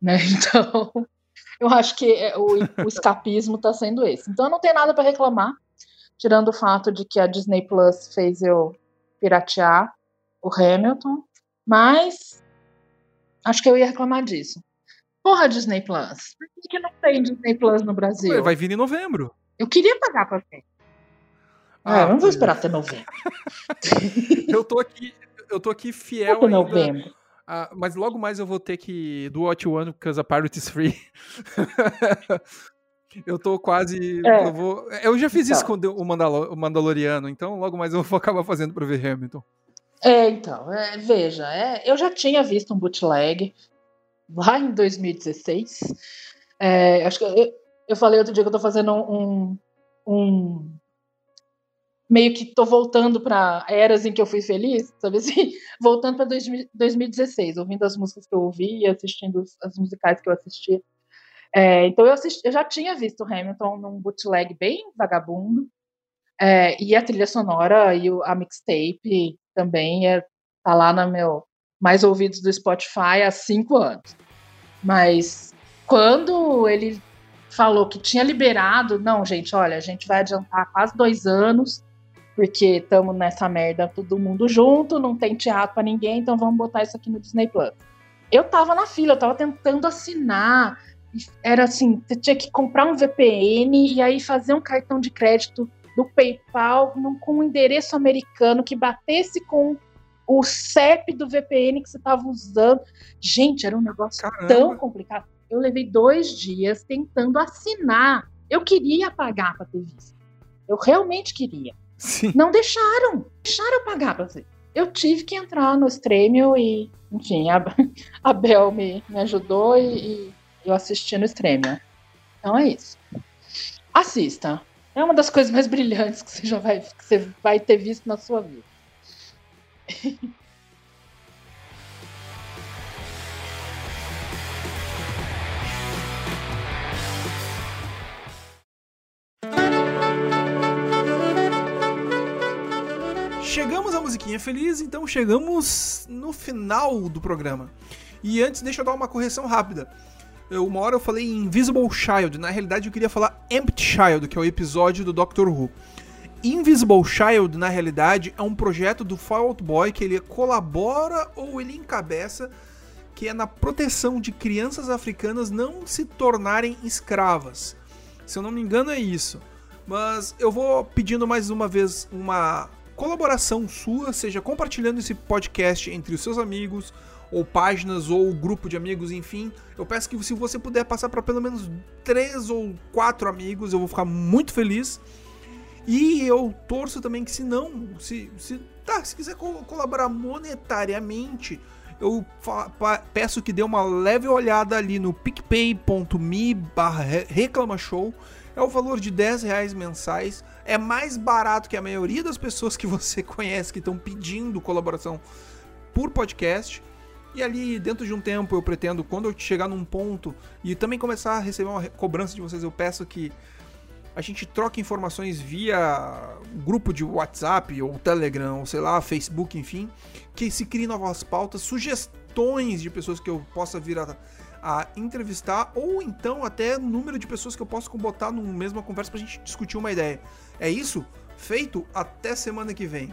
Né? <laughs> Então, eu acho que é, o, o escapismo está sendo esse. Então eu não tenho nada para reclamar, tirando o fato de que a Disney Plus fez eu piratear o Hamilton, mas acho que eu ia reclamar disso. Porra, Disney Plus. Por que, que não tem Disney Plus no Brasil? Vai vir em novembro. Eu queria pagar pra ver. Ah, é, não vou esperar até novembro. <laughs> eu tô aqui, eu tô aqui fiel até ainda. novembro. Ah, mas logo mais eu vou ter que do What You Want because a pirate is free. <laughs> eu tô quase. É. Eu, vou, eu já fiz então. isso com o, Mandalor, o Mandaloriano, então logo mais eu vou acabar fazendo pra ver Hamilton. É, então, é, veja, é, eu já tinha visto um bootleg lá em 2016. É, acho que eu, eu falei outro dia que eu tô fazendo um, um meio que tô voltando para eras em que eu fui feliz, sabe assim? <laughs> Voltando para 2016, ouvindo as músicas que eu ouvi assistindo as musicais que eu assisti. É, então eu, assisti, eu já tinha visto Hamilton num bootleg bem vagabundo, é, e a trilha sonora e o, a mixtape também é, tá lá no meu mais ouvidos do Spotify há cinco anos. Mas quando ele falou que tinha liberado, não, gente, olha, a gente vai adiantar quase dois anos porque estamos nessa merda todo mundo junto, não tem teatro para ninguém, então vamos botar isso aqui no Disney Plus. Eu tava na fila, eu tava tentando assinar. Era assim, você tinha que comprar um VPN e aí fazer um cartão de crédito do PayPal com um endereço americano que batesse com o CEP do VPN que você estava usando. Gente, era um negócio Caramba. tão complicado. Eu levei dois dias tentando assinar. Eu queria pagar para ter visto. Eu realmente queria. Sim. Não deixaram. Deixaram eu pagar pra você. Eu tive que entrar no Stremio e, enfim, a, <laughs> a Bel me, me ajudou e, e eu assisti no Stremio. Então é isso. Assista. É uma das coisas mais brilhantes que você já vai, que você vai ter visto na sua vida. <laughs> Chegamos à musiquinha feliz, então chegamos no final do programa. E antes, deixa eu dar uma correção rápida. Eu, uma hora eu falei Invisible Child, na realidade eu queria falar Empty Child, que é o episódio do Doctor Who. Invisible Child, na realidade, é um projeto do Fall Out Boy que ele colabora ou ele encabeça, que é na proteção de crianças africanas não se tornarem escravas. Se eu não me engano, é isso. Mas eu vou pedindo mais uma vez uma colaboração sua, seja compartilhando esse podcast entre os seus amigos, ou páginas, ou grupo de amigos, enfim. Eu peço que se você puder passar para pelo menos três ou quatro amigos, eu vou ficar muito feliz. E eu torço também que se não, se, se, tá, se quiser colaborar monetariamente, eu peço que dê uma leve olhada ali no picpay.me barra reclama show. É o valor de 10 reais mensais. É mais barato que a maioria das pessoas que você <laughs> conhece que estão pedindo colaboração por podcast. E ali, dentro de um tempo, eu pretendo, quando eu chegar num ponto e também começar a receber uma cobrança de vocês, eu peço que a gente troque informações via grupo de WhatsApp ou Telegram, ou sei lá, Facebook, enfim, que se crie novas pautas, sugestões de pessoas que eu possa vir a, a entrevistar ou então até número de pessoas que eu posso botar numa mesma conversa pra gente discutir uma ideia. É isso? Feito, até semana que vem.